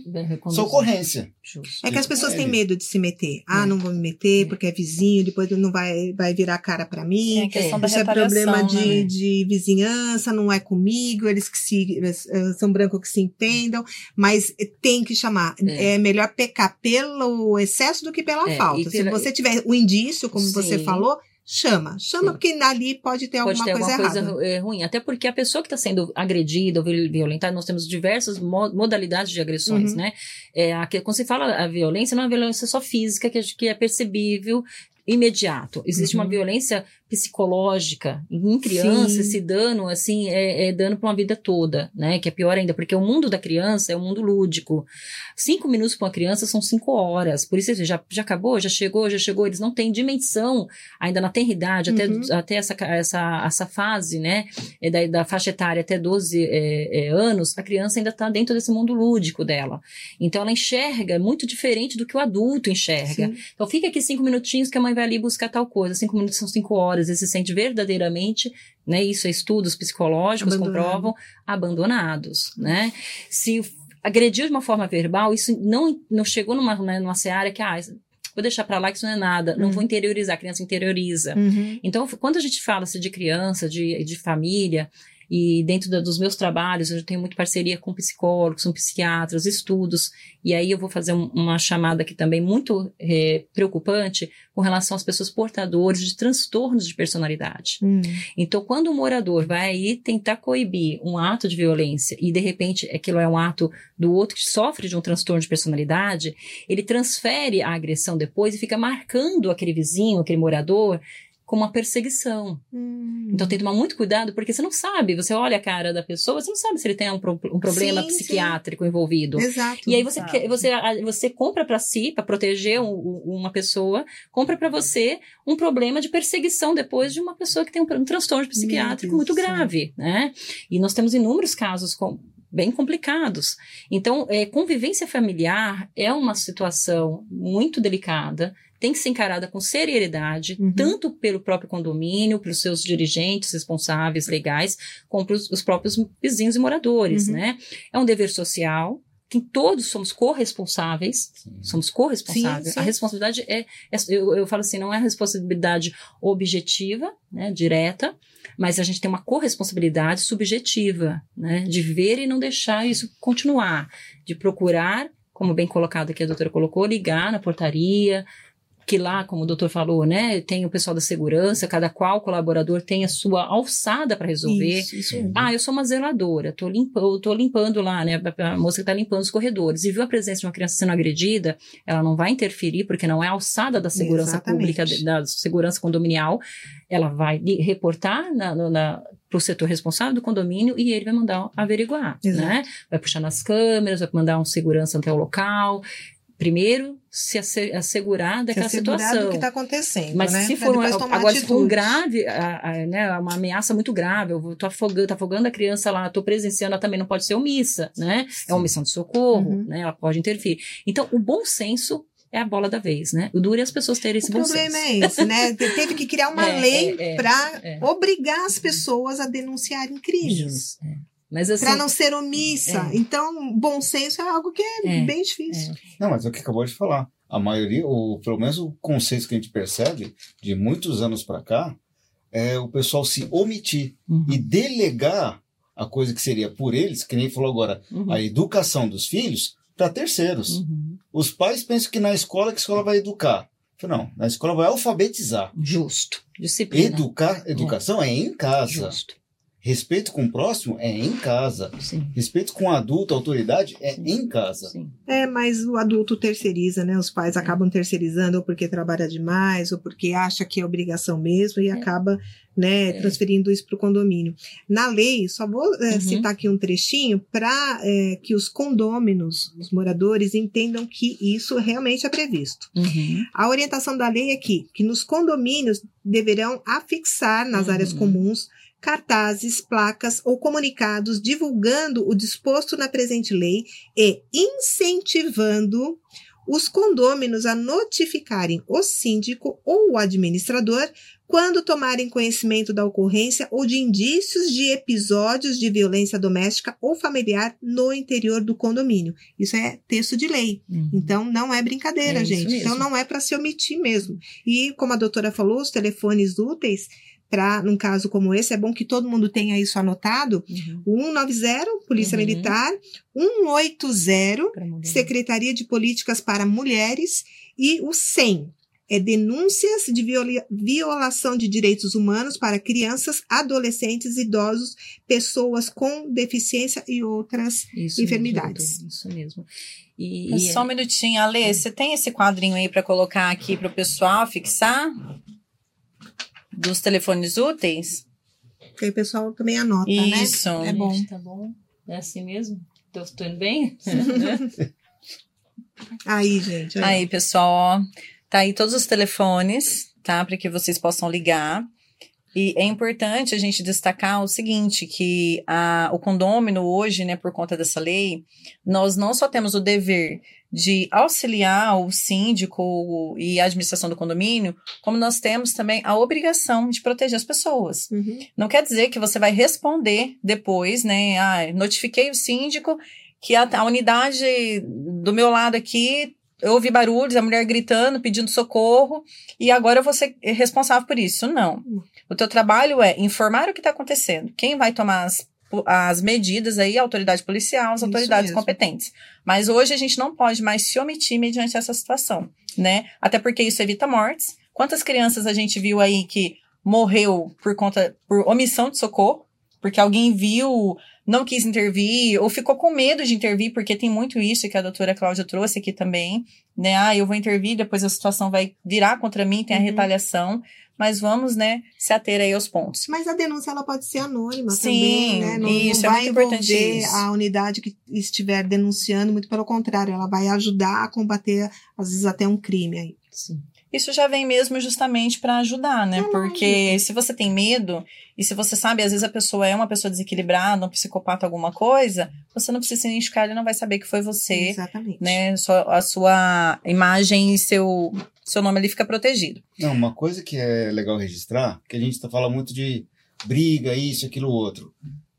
Bem essa reconduzido. ocorrência. Justo. É que as pessoas têm Ele. medo de se meter. Ah, É. não vou me meter É. porque é vizinho, depois não vai, vai virar cara pra mim. A questão da Isso é problema de, né? de vizinhança, não é comigo, eles que se eh, são brancos que se entendam, mas tem que chamar. É. É, melhor pecar pelo excesso do que pela É, falta. pela- Se você tiver o indício, como você Sim. falou, chama. Chama, Sim. porque ali pode ter Pode alguma ter coisa alguma coisa errada. eh, ruim. Até porque a pessoa que está sendo agredida ou viol- violentada, nós temos diversas mo- modalidades de agressões, Uhum. né? É, a que- quando se fala a violência, não é uma violência só física, que, é- que é percebível imediato. Existe uma Uhum. violência psicológica em criança, Sim. esse dano, assim, é, é dano para uma vida toda, né? Que é pior ainda, porque o mundo da criança é um mundo lúdico. Cinco minutos para uma criança são cinco horas. Por isso, já, já acabou, já chegou, já chegou. Eles não têm dimensão ainda na tenridade, até, Uhum. até essa, essa, essa fase, né? É da, da faixa etária até 12 é, é, anos, a criança ainda está dentro desse mundo lúdico dela. Então, ela enxerga muito diferente do que o adulto enxerga. Sim. Então fica aqui cinco minutinhos que a mãe vai ali buscar tal coisa. Cinco minutos são cinco horas. Ele se sente verdadeiramente, né? Isso é estudos psicológicos Abandonado. comprovam, abandonados, né? Se agrediu de uma forma verbal, isso não, não chegou numa, né, numa seara que, ah, vou deixar pra lá que isso não é nada. Não Uhum. vou interiorizar, a criança interioriza. Uhum. Então, quando a gente fala-se de criança, de, de família, e dentro da- dos meus trabalhos, eu tenho muito parceria com psicólogos, com psiquiatras, estudos, e aí eu vou fazer um- uma chamada aqui também muito eh, preocupante com relação às pessoas portadoras de transtornos de personalidade. Hum. Então, quando o morador vai aí tentar coibir um ato de violência e de repente aquilo é um ato do outro que sofre de um transtorno de personalidade, ele transfere a agressão depois e fica marcando aquele vizinho, aquele morador, como uma perseguição. Hum. Então tem que tomar muito cuidado, porque você não sabe, você olha a cara da pessoa, você não sabe se ele tem um, pro- um problema Sim, sim. psiquiátrico envolvido. Exato. E aí você, quer- você, você compra para si, para proteger um- um- uma pessoa, compra para você um problema de perseguição depois de uma pessoa que tem um, um transtorno psiquiátrico muito grave, né? E nós temos inúmeros casos com- bem complicados. Então, é, convivência familiar é uma situação muito delicada, tem que ser encarada com seriedade, Uhum. tanto pelo próprio condomínio, pelos seus dirigentes responsáveis legais, como pelos os próprios vizinhos e moradores, Uhum. né? É um dever social, que todos somos corresponsáveis, somos corresponsáveis. Sim, sim. A responsabilidade é, é- eu, eu falo assim, não é a responsabilidade objetiva, né, direta, mas a gente tem uma corresponsabilidade subjetiva, né, de ver e não deixar isso continuar, de procurar, como bem colocado aqui a doutora colocou, ligar na portaria, que lá, como o doutor falou, né, tem o pessoal da segurança, cada qual colaborador tem a sua alçada para resolver. Isso, isso. Ah, eu sou uma zeladora, tô limpando, tô limpando lá, né? A moça que tá limpando os corredores e viu a presença de uma criança sendo agredida, ela não vai interferir, porque não é alçada da segurança Exatamente. pública, da segurança condominial. Ela vai reportar na, na, pro setor responsável do condomínio e ele vai mandar averiguar, Exato. né? Vai puxar nas câmeras, vai mandar um segurança até o local. Primeiro, se asse- assegurar Se daquela assegurar situação. do que está acontecendo, Mas né? se for, uma, agora, se for um grave, a- a- né, uma ameaça muito grave, eu tô afogando, tá afogando a criança lá, tô presenciando, ela também não pode ser omissa, né? É uma omissão de socorro, Uhum. né? Ela pode interferir. Então, o bom senso é a bola da vez, né? O duro é as pessoas terem esse O bom problema senso. é esse, né? Te- Teve que criar uma É, lei é, é, para é. obrigar as pessoas a denunciarem crimes. Justo, é. Mas assim, Para não ser omissa. É. Então, bom senso é algo que é, É, bem difícil. Não, mas é o que acabou de falar. A maioria, ou pelo menos o conceito que a gente percebe de muitos anos para cá, é o pessoal se omitir Uhum, e delegar a coisa que seria por eles, que nem falou agora, uhum, a educação dos filhos, para terceiros. uhum. Os pais pensam que na escola que a escola vai educar. Não, na escola vai alfabetizar. Justo. Disciplina. Educar, educação é em casa. Justo. Respeito com o próximo é em casa. Sim. Respeito com o adulto, a autoridade é em casa. Sim. É, mas o adulto terceiriza, né? Os pais acabam terceirizando ou porque trabalha demais, ou porque acha que é obrigação mesmo e É. acaba, né, É. transferindo isso para o condomínio. Na lei, só vou é, Uhum. citar aqui um trechinho para que os condôminos, os moradores, entendam que isso realmente é previsto. Uhum. A orientação da lei é que, que nos condomínios deverão afixar nas Uhum. áreas comuns cartazes, placas ou comunicados divulgando o disposto na presente lei e incentivando os condôminos a notificarem o síndico ou o administrador quando tomarem conhecimento da ocorrência ou de indícios de episódios de violência doméstica ou familiar no interior do condomínio. Isso é texto de lei. Uhum. Então, não é brincadeira, É gente. Então, não é para se omitir mesmo. E, como a doutora falou, os telefones úteis, para num caso como esse, é bom que todo mundo tenha isso anotado. Uhum. O 190, Polícia Uhum. Militar, 180, Pra mulher. Secretaria de Políticas para Mulheres, e o 100, é denúncias de viola- violação de direitos humanos para crianças, adolescentes, idosos, pessoas com deficiência e outras. Isso enfermidades. mesmo, Isso mesmo. E, e- Só um minutinho, Ale, você tem esse quadrinho aí para colocar aqui para o pessoal fixar? Dos telefones úteis? Que aí o pessoal também anota, né? Isso. É bom. Gente, Tá bom? É assim mesmo? Tô, tô indo bem? Aí, gente. olha. Aí, pessoal, ó, tá aí todos os telefones, tá? Para que vocês possam ligar. E é importante a gente destacar o seguinte, que a, o condômino hoje, né, por conta dessa lei, nós não só temos o dever de auxiliar o síndico e a administração do condomínio, como nós temos também a obrigação de proteger as pessoas. Uhum. Não quer dizer que você vai responder depois, né? Ah, notifiquei o síndico que a, a unidade do meu lado aqui, eu ouvi barulhos, a mulher gritando, pedindo socorro, e agora vou ser responsável por isso. Não. O teu trabalho é informar o que está acontecendo. Quem vai tomar as, as medidas aí, a autoridade policial, as autoridades competentes. Mas hoje a gente não pode mais se omitir mediante essa situação, né? Até porque isso evita mortes. Quantas crianças a gente viu aí que morreu por conta, por omissão de socorro? Porque alguém viu, não quis intervir, ou ficou com medo de intervir, porque tem muito isso que a doutora Cláudia trouxe aqui também, né? Ah, eu vou intervir, depois a situação vai virar contra mim, tem a Uhum. retaliação. Mas vamos, né, se ater aí aos pontos. Mas a denúncia ela pode ser anônima Sim, também, né? Não, isso, não é vai muito importante envolver isso. a unidade que estiver denunciando, muito pelo contrário, ela vai ajudar a combater, às vezes, até um crime aí. Sim. Isso já vem mesmo justamente para ajudar, né? Porque se você tem medo e se você sabe, às vezes a pessoa é uma pessoa desequilibrada, um psicopata, alguma coisa, você não precisa se identificar, ele não vai saber que foi você, Exatamente. né? Só a sua imagem e seu, seu nome ali fica protegido. Não, uma coisa que é legal registrar, que a gente tá falando muito de briga, isso, aquilo, outro.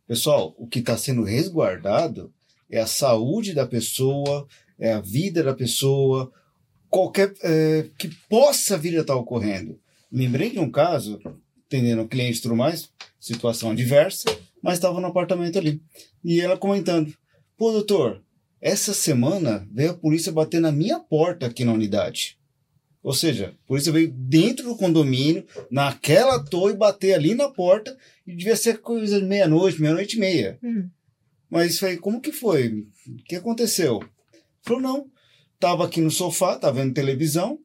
Pessoal, o que está sendo resguardado é a saúde da pessoa, é a vida da pessoa, qualquer é, que possa vir a estar ocorrendo. Lembrei de um caso, atendendo cliente e tudo mais, situação adversa, mas estava no apartamento ali. E ela comentando: pô, doutor, essa semana veio a polícia bater na minha porta aqui na unidade. Ou seja, a polícia veio dentro do condomínio, naquela torre, bater ali na porta, e devia ser coisa de meia-noite, meia-noite e meia. Hum. Mas falei, como que foi? O que aconteceu? Falou, não. Tava aqui no sofá, tava vendo televisão.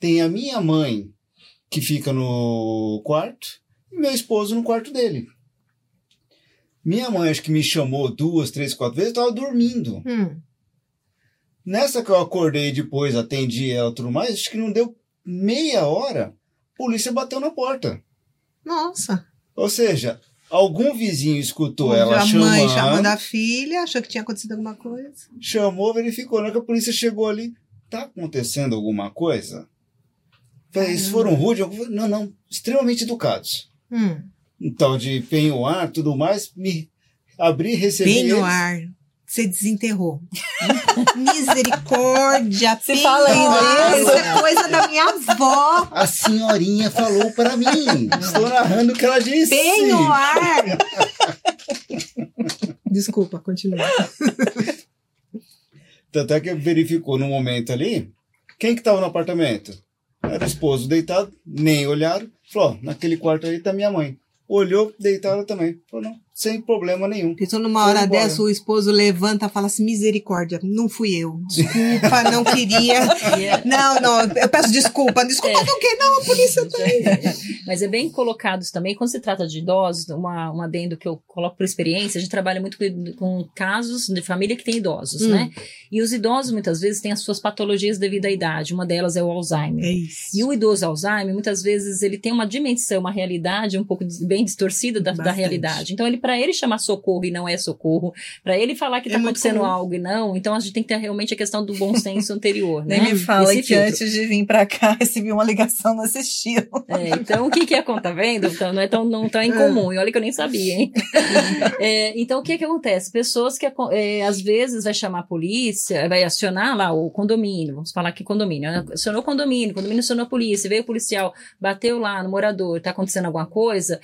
Tem a minha mãe, que fica no quarto, e meu esposo no quarto dele. Minha mãe, acho que me chamou duas, três, quatro vezes, eu tava dormindo. Hum. Nessa que eu acordei depois, atendi ela e tudo mais, acho que não deu meia hora, a polícia bateu na porta. Nossa. Ou seja, algum vizinho escutou Ouviu ela a chamando, mãe chamando a filha, achou que tinha acontecido alguma coisa. chamou, verificou. Na hora que a polícia chegou ali, tá acontecendo alguma coisa? Falei, Eles foram rudes? Não, não, extremamente educados. Hum. Um tal de penhoar, tudo mais, me abri, recebi Bem no eles. Você desenterrou. Misericórdia. Se fala ainda isso? Isso é coisa da minha avó. A senhorinha falou para mim. Estou narrando o que ela disse. Penhoar. Desculpa, continua. Tanto é que verificou no momento ali, quem que estava no apartamento? Era o esposo deitado, nem olharam. Falou, naquele quarto aí tá minha mãe. Olhou, deitada também. Falou, não, sem problema nenhum. Pensou numa hora dessa, o esposo levanta e fala assim: misericórdia, não fui eu. Desculpa, não queria. É- Não, não, eu peço desculpa. Desculpa É. do quê? Não, a polícia tá aí. Mas é bem colocado isso também. Quando se trata de idosos, uma, um adendo que eu coloco por experiência, a gente trabalha muito com, casos de família que tem idosos, Hum. né? E os idosos, muitas vezes, têm as suas patologias devido à idade. Uma delas é o Alzheimer. É isso. E o idoso Alzheimer, muitas vezes, ele tem uma dimensão, uma realidade um pouco bem distorcida da, da realidade. Então, ele, para ele chamar socorro e não é socorro, para ele falar que É está muito acontecendo comum. algo e não, então a gente tem que ter realmente a questão do bom senso anterior, né? Nem me fala Esse que filtro. antes de vir pra cá recebi uma ligação nesse estilo. É, então, o que que é, tá vendo? Então, não é tão, não tão incomum. E olha que eu nem sabia, hein? É, então, o que que acontece? Pessoas que, é, às vezes, vai chamar a polícia, vai acionar lá o condomínio, vamos falar aqui condomínio, né? acionou o condomínio, condomínio acionou a polícia, veio o policial, bateu lá no morador, tá acontecendo alguma coisa,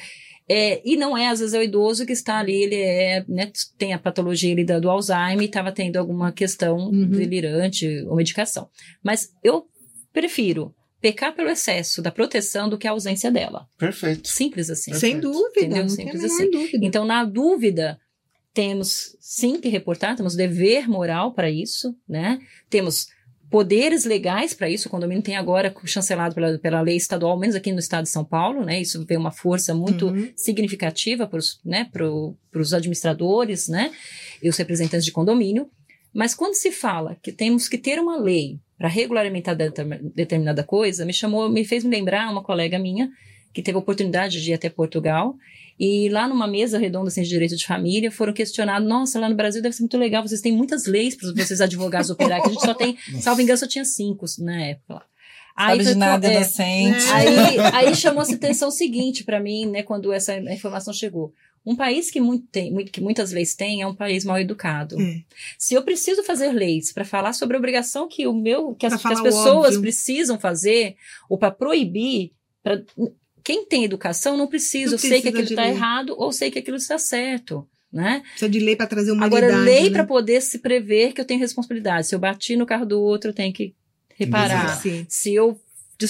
é, e não é, às vezes, é o idoso que está ali, ele é, né, tem a patologia ali da- do Alzheimer e estava tendo alguma questão Uhum. delirante ou medicação. Mas eu prefiro pecar pelo excesso da proteção do que a ausência dela. Perfeito. Simples assim. Sem dúvida, Entendeu? não tem a Simples assim. dúvida. Então, na dúvida, temos sim que reportar, temos dever moral para isso, né? Temos poderes legais para isso. O condomínio tem agora chancelado pela, pela lei estadual, menos aqui no estado de São Paulo, né? Isso vem uma força muito Uhum. significativa para os né, pro, administradores, né? E os representantes de condomínio. Mas quando se fala que temos que ter uma lei para regulamentar determin- determinada coisa, me chamou, me fez me lembrar uma colega minha que teve a oportunidade de ir até Portugal e lá numa mesa redonda assim, de direito de família foram questionados, nossa, lá no Brasil deve ser muito legal, vocês têm muitas leis para vocês advogados operar, que a gente só tem, salvo engano, só tinha cinco na época. lá. Sabe de nada, é, inocente. Aí, aí chamou-se atenção o seguinte para mim, né, quando essa informação chegou. Um país que, muito tem, que muitas leis tem é um país mal educado. É. Se eu preciso fazer leis para falar sobre a obrigação que o meu, que as, que as pessoas óbvio. precisam fazer, ou para proibir, pra, quem tem educação não precisa. Não eu sei que aquilo está errado ou sei que aquilo está certo, né? Precisa de lei para trazer uma Agora, lei né? para poder se prever que eu tenho responsabilidade. Se eu bati no carro do outro, eu tenho que reparar Sim. se eu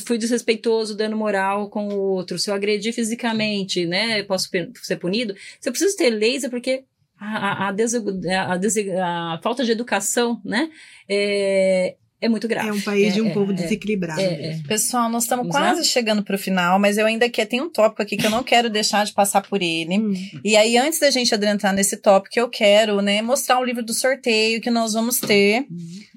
fui desrespeitoso, dando moral com o outro, se eu agredi fisicamente, né, eu posso ser punido. Se eu preciso ter leis é porque a, a, a, a falta de educação, né, é, é muito grave. É um país de um É, povo é, desequilibrado. é, mesmo. Pessoal, nós estamos quase lá? chegando para o final, mas eu ainda quero, tem um tópico aqui que eu não quero deixar de passar por ele. Hum. E aí, antes da gente adentrar nesse tópico, eu quero, né, mostrar o livro do sorteio que nós vamos ter.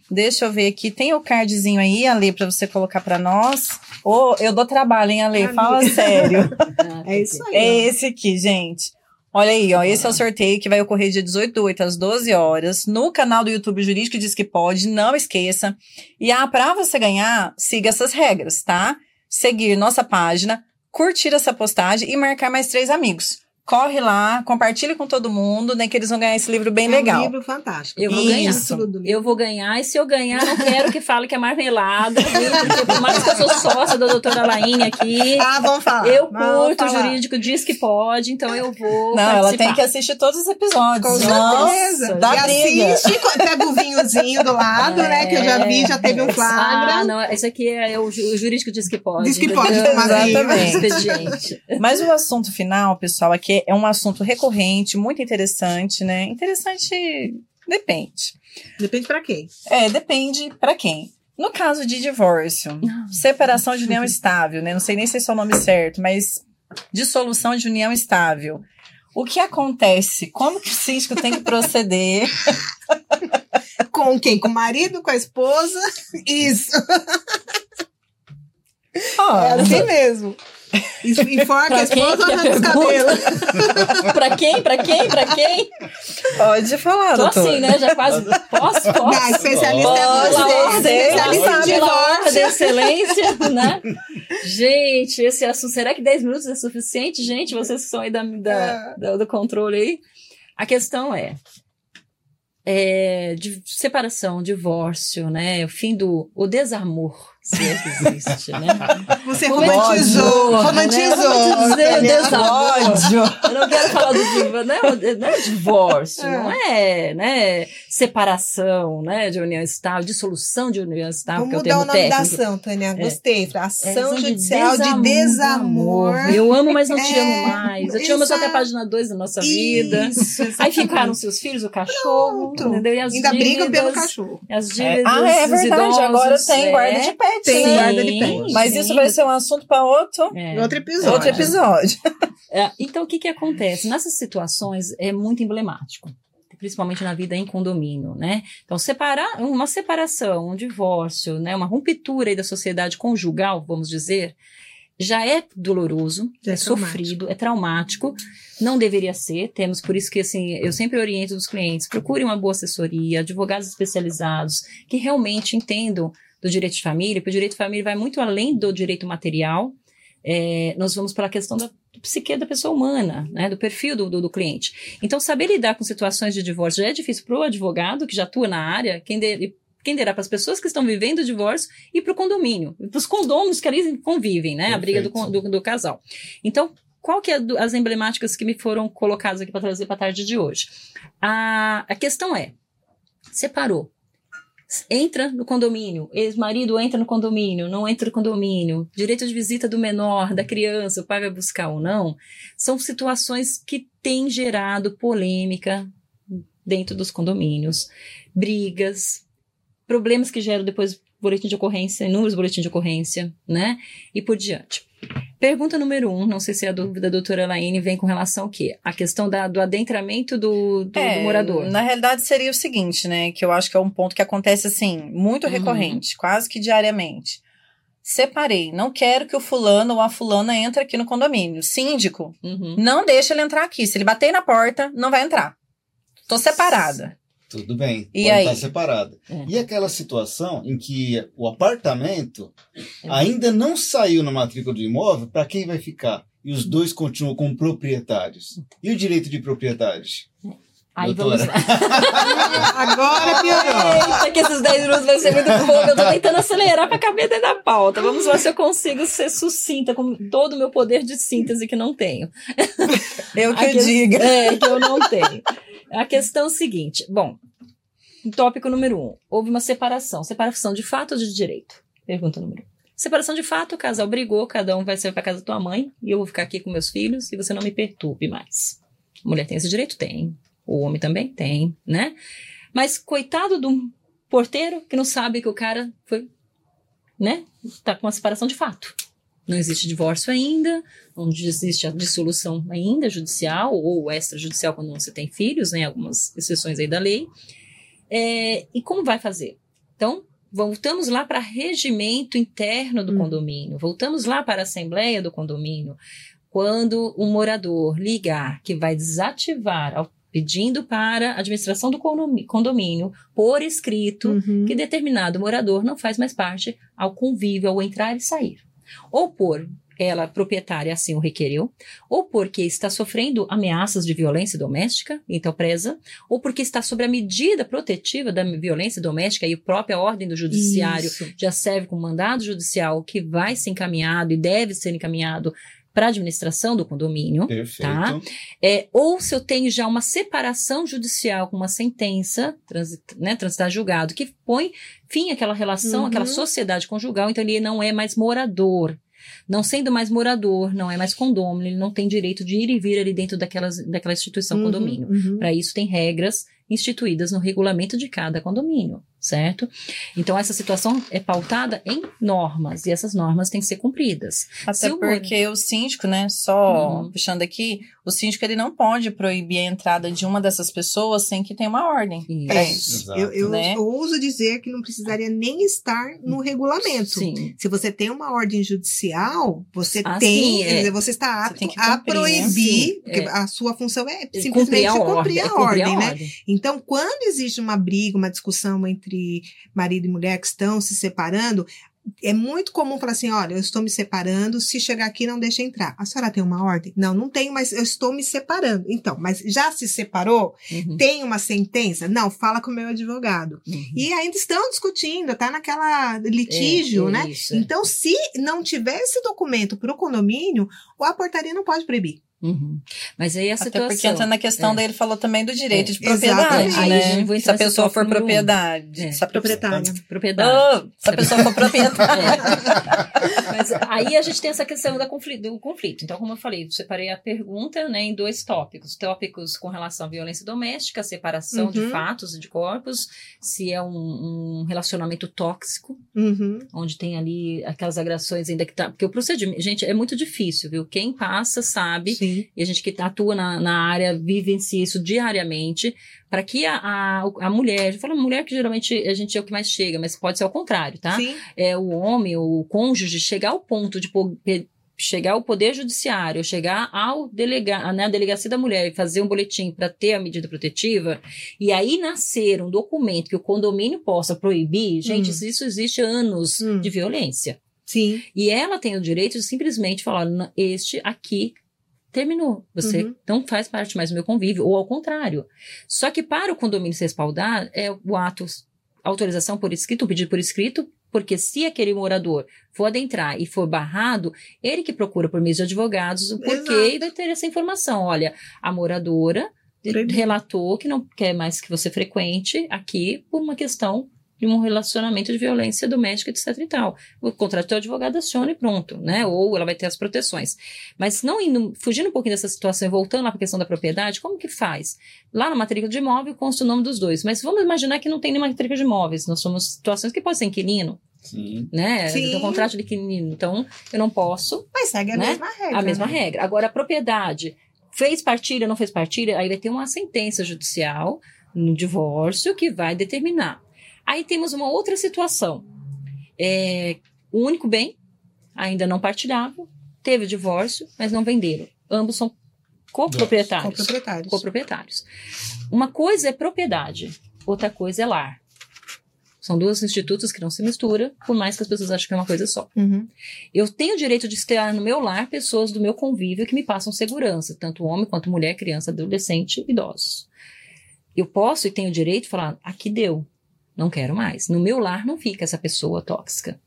Deixa eu ver aqui. Tem o cardzinho aí, Ale, para você colocar para nós. Ô, eu dou trabalho, hein, Ale? Fala sério. É isso aí. É esse aqui, gente. Olha aí, ó. Esse é o sorteio que vai ocorrer dia 18 do 8 às 12 horas no canal do YouTube Jurídico Diz que Pode. Não esqueça. E ah, para você ganhar, siga essas regras, tá? Seguir nossa página, curtir essa postagem e marcar mais três amigos. Corre lá, compartilhe com todo mundo, né? Que eles vão ganhar esse livro bem É legal. um livro fantástico. Eu vou Isso. ganhar. Título do livro. Eu vou ganhar, e se eu ganhar, não quero que fale que é marmelada, viu? Porque por mais que eu sou sócia da doutora Laine aqui, Ah, vamos falar. eu Vamos curto, o falar. jurídico diz que pode, então eu vou Não, ela participar. tem que assistir todos os episódios. Com certeza. dá e briga. assiste, pega o vinhozinho do lado, né? Que eu já vi, já teve um Ah, flagra. não, esse aqui é o, ju- o jurídico diz que pode. Diz que entendeu? pode tomar Exatamente. Mas o assunto final, pessoal, aqui é um assunto recorrente, muito interessante, né? Interessante depende. Depende pra quem. É, depende pra quem. No caso de divórcio, separação de união estável, né? Não sei nem se esse é o nome certo, mas dissolução de união estável. O que acontece? Como que o síndico tem que proceder? Com quem? Com o marido, com a esposa? Isso. Ó, É assim mesmo. Enforca Pra a quem esposa é ou arranca os cabelos? pra quem? Pra quem? Pra quem? pode falar, Tô doutor. assim, né? Já quase. Posso? Posso? Não, especialista Pode, é você, você. Especialista divórcio. da excelência, né? Gente, esse assunto, será que 10 minutos é suficiente? Gente, vocês que são aí da, da- É. da- do controle aí. A questão é, é de separação, divórcio, né? O fim do o desamor, se é que existe, né? Você Ódio, romantizou. né? Romantizou. Tânia. desamor. Ódio. Eu não quero falar do divórcio, não, é- não é divórcio, É. não é, né, separação, né, de união estável, dissolução de união estável, Vamos que é o mudar nome da técnico. ação, Tânia. Gostei. Ação É, de judicial de desamor. Eu amo, mas não te É, amo mais. Eu te amo só até a página 2 da nossa vida. Isso, Aí exatamente. ficaram seus filhos, o cachorro, Pronto. entendeu? E as Ainda brigam pelo dívidas, cachorro. As É, dívidas ah, é verdade. idosos, Agora tem é. guarda de Tem né? guarda. Mas sim. isso vai ser um assunto para outro, É. Outro episódio. outro episódio. É, então, o que, que acontece? Nessas situações é muito emblemático, principalmente na vida em condomínio, né? Então, separar, uma separação, um divórcio, né? uma ruptura aí da sociedade conjugal, vamos dizer, já é doloroso, Já é, é sofrido, é traumático. Não deveria ser. Temos por isso que assim, eu sempre oriento os clientes: procurem uma boa assessoria, advogados especializados que realmente entendam do direito de família, porque o direito de família vai muito além do direito material. É, nós vamos pela questão da psique da pessoa humana, né, do perfil do, do, do cliente. Então, saber lidar com situações de divórcio já é difícil para o advogado que já atua na área, quem, de, quem dirá para as pessoas que estão vivendo o divórcio e para o condomínio, para os condôminos que ali convivem, né, a briga do, do, do casal. Então, qual que é as emblemáticas que me foram colocadas aqui para trazer para a tarde de hoje? A, a questão é, separou, entra no condomínio, ex-marido entra no condomínio, não entra no condomínio, direito de visita do menor, da criança, o pai vai buscar ou não, são situações que têm gerado polêmica dentro dos condomínios, brigas, problemas que geram depois boletim de ocorrência, inúmeros boletins de ocorrência, né? E por diante. Pergunta número um, não sei se é a dúvida da doutora Laine vem com relação ao quê? A questão da, do adentramento do, do, É, do morador. Na realidade, seria o seguinte, né? Que eu acho que é um ponto que acontece assim, muito Uhum. recorrente, quase que diariamente. Separei, não quero que o fulano ou a fulana entre aqui no condomínio. Síndico, Uhum. não deixa ele entrar aqui. Se ele bater na porta, não vai entrar. Tô separada. Tudo bem, E pode aí? estar separado. É. E aquela situação em que o apartamento É. ainda não saiu na matrícula do imóvel, para quem vai ficar? E os dois continuam como proprietários. E o direito de propriedade? Aí Doutora. vamos lá. Agora piorou. Eita, que esses 10 minutos vão ser muito pouco. Eu tô tentando acelerar pra caber dentro da pauta. Vamos ver se eu consigo ser sucinta com todo o meu poder de síntese que não tenho. Eu que A que- diga. É, que eu não tenho. A questão é o seguinte: bom, tópico número um: houve uma separação. Separação de fato ou de direito? Pergunta número um. Separação de fato, o casal brigou, cada um vai ser pra casa da tua mãe e eu vou ficar aqui com meus filhos e você não me perturbe mais. A mulher tem esse direito? Tem. O homem também tem, né? Mas coitado do porteiro que não sabe que o cara foi, né? Tá com uma separação de fato. Não existe divórcio ainda, não existe a dissolução ainda judicial ou extrajudicial quando você tem filhos, né? Algumas exceções aí da lei. É, e como vai fazer? Então, voltamos lá para regimento interno do Hum. condomínio, voltamos lá para a assembleia do condomínio. Quando um morador ligar que vai desativar, ao- pedindo para a administração do condomínio, por escrito, Uhum. que determinado morador não faz mais parte ao convívio, ao entrar e sair. Ou por ela, proprietária, assim o requereu, ou porque está sofrendo ameaças de violência doméstica, então presa, ou porque está sob a medida protetiva da violência doméstica e a própria ordem do judiciário Isso. já serve como mandado judicial que vai ser encaminhado e deve ser encaminhado para a administração do condomínio. Perfeito. Tá. É, ou se eu tenho já uma separação judicial com uma sentença, transi né, transitar julgado, que põe fim àquela relação, Uhum. àquela sociedade conjugal, então ele não é mais morador. Não sendo mais morador, não é mais condômino, ele não tem direito de ir e vir ali dentro daquelas, daquela instituição Uhum, condomínio. uhum. Para isso tem regras instituídas no regulamento de cada condomínio, certo? Então essa situação é pautada em normas e essas normas têm que ser cumpridas. Até Se o porque o síndico, né, só Uhum. puxando aqui, o síndico ele não pode proibir a entrada de uma dessas pessoas sem que tenha uma ordem. Isso. É. isso. Exato. Eu, eu né? ouso dizer que não precisaria nem estar no regulamento. Sim. Se você tem uma ordem judicial, você Ah, tem, sim, é. quer dizer, você está apto tem que a cumprir, né? proibir, porque é. a sua função é Cumprir simplesmente a ordem. cumprir é a cumprir ordem, né? ordem. Então, quando existe uma briga, uma discussão entre marido e mulher que estão se separando, é muito comum falar assim: olha, eu estou me separando, se chegar aqui não deixa entrar. A senhora tem uma ordem? Não, não tenho, mas eu estou me separando. Então, mas já se separou? Uhum. Tem uma sentença? Não, fala com o meu advogado. Uhum. E ainda estão discutindo, tá naquela litígio, É, é né? isso, é. Então, se não tiver esse documento para o condomínio, a portaria não pode proibir. Uhum. Mas aí a Até situação. porque entra na questão É. daele falou também do direito É, de propriedade, exatamente. Aí né? vai Se a pessoa for um. propriedade. É. Se a Proprietária. Propriedade. Oh, se a pessoa for proprietária. Mas aí a gente tem essa questão conflito, do conflito. Então, como eu falei, eu separei a pergunta né, em dois tópicos. Tópicos com relação à violência doméstica, separação de Uhum. fatos e de corpos, se é um, um relacionamento tóxico, Uhum. onde tem ali aquelas agressões ainda que tá. Porque o procedimento, gente, é muito difícil, viu? Quem passa sabe Sim. e a gente que atua na, na área vivencia isso diariamente, para que a, a, a mulher, eu falo mulher que geralmente a gente é o que mais chega, mas pode ser ao contrário, tá? Sim. É o homem, o cônjuge, chegar ao ponto de chegar ao Poder Judiciário, chegar ao delega, na delegacia da mulher e fazer um boletim para ter a medida protetiva, e aí nascer um documento que o condomínio possa proibir, gente, Hum. isso existe anos Hum. de violência. Sim. E ela tem o direito de simplesmente falar: "Não, este aqui terminou. Você Uhum. não faz parte mais do meu convívio, ou ao contrário. Só que para o condomínio se respaldar, é o ato, autorização por escrito, o pedido por escrito, porque se aquele morador for adentrar e for barrado, ele que procura por meio de advogados o porquê e vai ter essa informação. Olha, a moradora Proibido. relatou que não quer mais que você frequente aqui por uma questão de um relacionamento de violência doméstica, etc e tal. O contrato do advogado aciona e pronto, né? Ou ela vai ter as proteções. Mas não indo, fugindo um pouquinho dessa situação e voltando lá para a questão da propriedade, como que faz? Lá na matrícula de imóvel consta o nome dos dois, mas vamos imaginar que não tem nem matrícula de imóveis. Nós somos situações que pode ser inquilino, Sim. né? Sim. Tem um contrato de inquilino, então eu não posso Mas segue a Né? mesma regra. a mesma né? regra. Agora, a propriedade fez partilha, não fez partilha, aí vai ter uma sentença judicial no divórcio que vai determinar. Aí temos uma outra situação. É, o único bem ainda não partilhava, teve o divórcio, mas não venderam. Ambos são coproprietários. proprietários. Coproprietários. Uma coisa é propriedade, outra coisa é lar. São dois institutos que não se misturam, por mais que as pessoas achem que é uma coisa só. Uhum. Eu tenho o direito de ter no meu lar pessoas do meu convívio que me passam segurança, tanto homem quanto mulher, criança, adolescente, idosos. Eu posso e tenho o direito de falar: aqui deu, não quero mais. No meu lar não fica essa pessoa tóxica.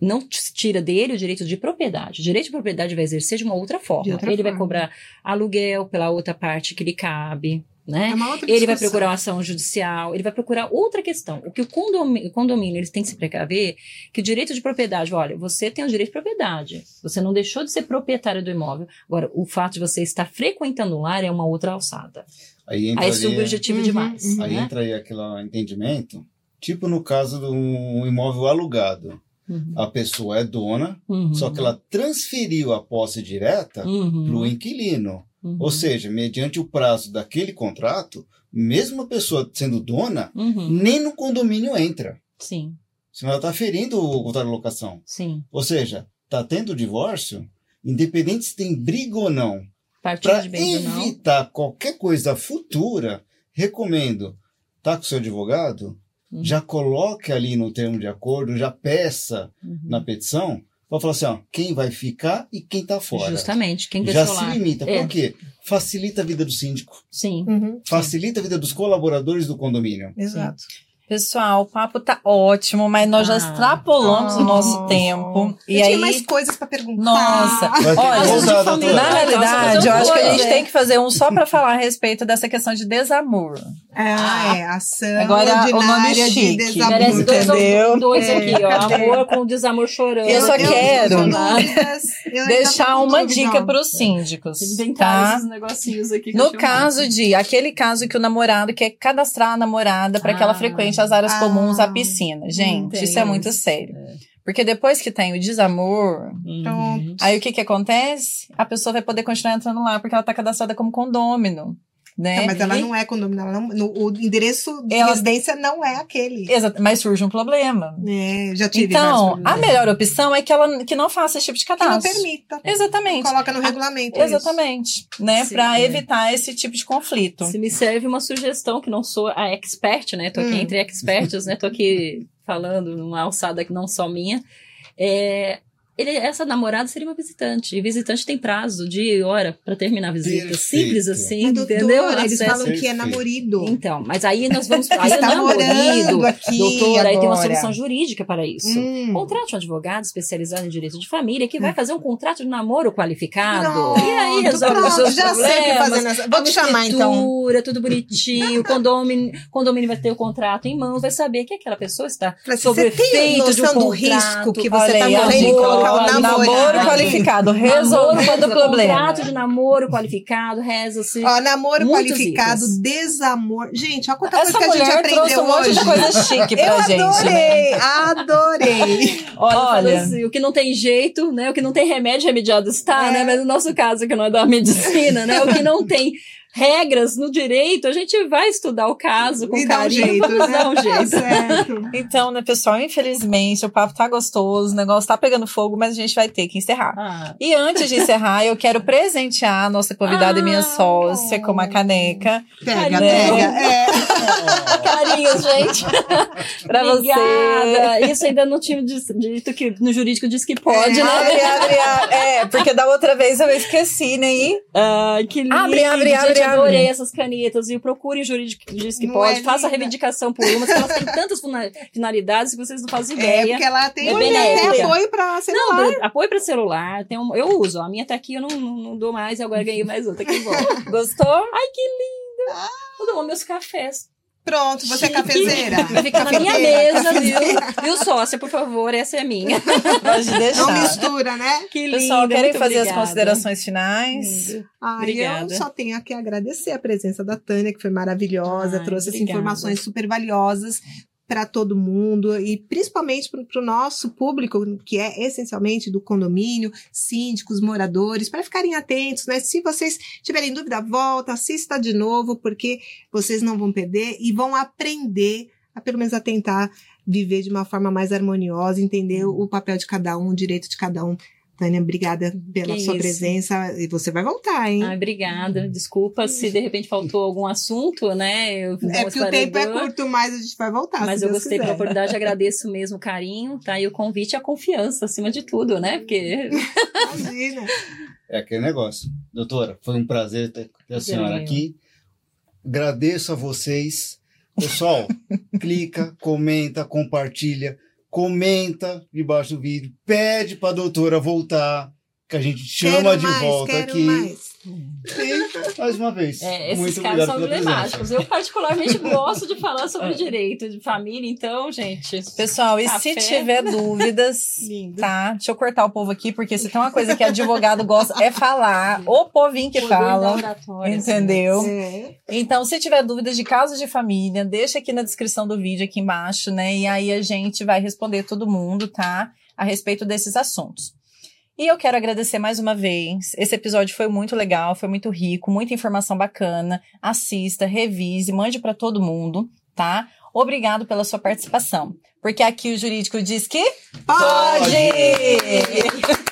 Não tira dele o direito de propriedade. O direito de propriedade vai exercer de uma outra forma. Outra ele vai forma. cobrar aluguel pela outra parte que lhe cabe, né? É uma outra Ele vai procurar uma ação judicial, ele vai procurar outra questão. O que o condomínio, o condomínio eles têm que se precaver que o direito de propriedade, olha, você tem o direito de propriedade. Você não deixou de ser proprietário do imóvel. Agora, o fato de você estar frequentando o lar é uma outra alçada. Aí entra Aí é subjetivo Uhum, demais. uhum. Aí né? entra aí aquele entendimento, tipo no caso de um imóvel alugado. Uhum. A pessoa é dona, Uhum. só que ela transferiu a posse direta Uhum. para o inquilino. Uhum. Ou seja, mediante o prazo daquele contrato, mesmo a pessoa sendo dona, Uhum. nem no condomínio entra. Sim, Senão ela está ferindo o contrato de locação. sim. Ou seja, está tendo divórcio, independente se tem briga ou não, para ou não. evitar qualquer coisa futura, recomendo, tá com seu advogado, Uhum. já coloque ali no termo de acordo, já peça Uhum. na petição, para falar assim, ó, quem vai ficar e quem tá fora. Justamente. Quem já se lá. limita. É. Por quê? Facilita a vida do síndico, Sim. Uhum. facilita a vida dos colaboradores do condomínio. Exato. Pessoal, o papo tá ótimo, mas nós já Ah. extrapolamos o nosso tempo. E eu aí, tinha mais coisas pra perguntar. Nossa. Olha, de doutora. na realidade, eu acho que a gente é. tem que fazer um só pra falar a respeito dessa questão de desamor. Ah, é. Ação Agora, o nome de chique. desamor. Merece dois, Entendeu? dois É, aqui, ó. cadê? Amor com desamor chorando. Eu só Eu- quero eu Deixar uma dica pros síndicos, Inventaram tá? esses negocinhos aqui. No caso de aquele caso que o namorado quer cadastrar a namorada para que ela Ah. As áreas Ah. comuns, a piscina. Gente, Tem isso é muito isso. sério. Porque depois que tem o desamor, Uhum. aí o que que acontece? A pessoa vai poder continuar entrando lá porque ela tá cadastrada como condômino, né? Não, mas ela não é condomínio, ela não, no, o endereço de Ela- residência não é aquele. Exato, mas surge um problema. É, já tive Então, a melhor opção é que ela que não faça esse tipo de que não cadastro. permita. Exatamente. Coloca no regulamento. isso. Exatamente, né, Pra é. evitar esse tipo de conflito. Se me serve uma sugestão, que não sou a expert, né? Tô aqui Hum. entre experts, né? Tô aqui falando numa alçada que não só minha. É, ele, essa namorada seria uma visitante. E visitante tem prazo, dia e hora, pra terminar a visita. Perfeito. Simples assim, Mas, doutora, entendeu? eles falam que é Perfeito. namorido. Então, mas aí nós vamos. Aí o Está namorido, namorando aqui doutora, aí tem uma solução jurídica para isso. Hum. Contrate um advogado especializado em direito de família que vai fazer um contrato de namoro qualificado. Pronto, e aí resolve pronto, os seus já sei o que problemas. fazer nessa. Vou te chamar então. Tudo bonitinho. O condomínio, condomínio vai ter o contrato em mãos, vai saber que aquela pessoa está Falei sob Você tem efeito de um noção do contrato. risco que você está correndo em dica, colocar o ó, namorado? namoro qualificado, resolvendo o Namoro, problema. Contrato de namoro qualificado, reza-se. Ó, namoro qualificado, itens. desamor. Gente, olha quanta Essa coisa que a gente mulher trouxe aprendeu um monte hoje. de coisa chique pra Eu gente, né? adorei, adorei. Olha, Olha. assim, o que não tem jeito, né? O que não tem remédio, remediado está, É. né? Mas no nosso caso, que não é da medicina, né? O que não tem regras no direito, a gente vai estudar o caso com E dá um carinho, jeito, né? dar um jeito. Certo. Então, né, pessoal, infelizmente, o papo tá gostoso, o negócio tá pegando fogo, mas a gente vai ter que encerrar. Ah, E antes de encerrar, eu quero presentear a nossa convidada e minha Ah, sócia com uma caneca Pega, Carinho. pega. É. carinhos, gente. pra você. Obrigada. Isso ainda não tinha dito que no jurídico diz que pode, É. né? Abre, abre, abre. É, porque da outra vez eu esqueci, né? E Ai, que lindo. Abre, abre, Gente, abre, adorei essas canetas. E procure o jurídico que diz que Não pode. é Faça reivindicação por umas, que elas têm tantas finalidades que vocês não fazem É, ideia. porque ela tem É apoio pra celular. Não, apoio para celular, tem um, eu uso. A minha tá aqui, eu não, não, não dou mais, e agora ganhei mais outra. Que bom. gostou? Ai, que lindo! Eu dou meus cafés. Pronto, você é Chique. cafezeira. Vai ficar na minha mesa, cafezeira. viu? Viu, sócia, por favor, essa é minha. Pode Não deixar. mistura, né? Que lindo. Pessoal, querem muito fazer as obrigada. considerações finais? Lindo. Ai, Obrigada. eu só tenho que agradecer a presença da Tânia, que foi maravilhosa, Ai, trouxe informações super valiosas para todo mundo e principalmente para o nosso público, que é essencialmente do condomínio, síndicos, moradores, para ficarem atentos, né? Se vocês tiverem dúvida, volta, assista de novo, porque vocês não vão perder e vão aprender a pelo menos a tentar viver de uma forma mais harmoniosa, entender o papel de cada um, o direito de cada um. Tânia, obrigada pela Que sua isso. presença e você vai voltar, hein? Ai, obrigada. Desculpa se de repente faltou algum assunto, né? Eu É porque o tempo é curto, mas a gente vai voltar. Mas se eu Deus gostei pela quiser. oportunidade, agradeço mesmo o carinho, tá? E o convite e a confiança, acima de tudo, né? Porque Imagina. É aquele negócio. Doutora, foi um prazer ter a senhora aqui. Agradeço a vocês. Pessoal, clica, comenta, compartilha, comenta debaixo do vídeo, pede pra doutora voltar, que a gente chama Quero de mais, volta aqui. mais. E, mais uma vez. é, esses muito casos são emblemáticos. Eu, particularmente, gosto de falar sobre direito de família, então, gente. Pessoal, e se Café. tiver dúvidas, Lindo. tá? Deixa eu cortar o povo aqui, porque se tem uma coisa que advogado gosta é falar, o povinho que fala. assim, Entendeu? É. Então, se tiver dúvidas de casos de família, deixa aqui na descrição do vídeo, aqui embaixo, né? E aí a gente vai responder todo mundo, tá? A respeito desses assuntos. E eu quero agradecer mais uma vez. Esse episódio foi muito legal, foi muito rico, muita informação bacana. Assista, revise, mande para todo mundo, tá? Obrigado pela sua participação. Porque aqui o jurídico diz que Pode! pode!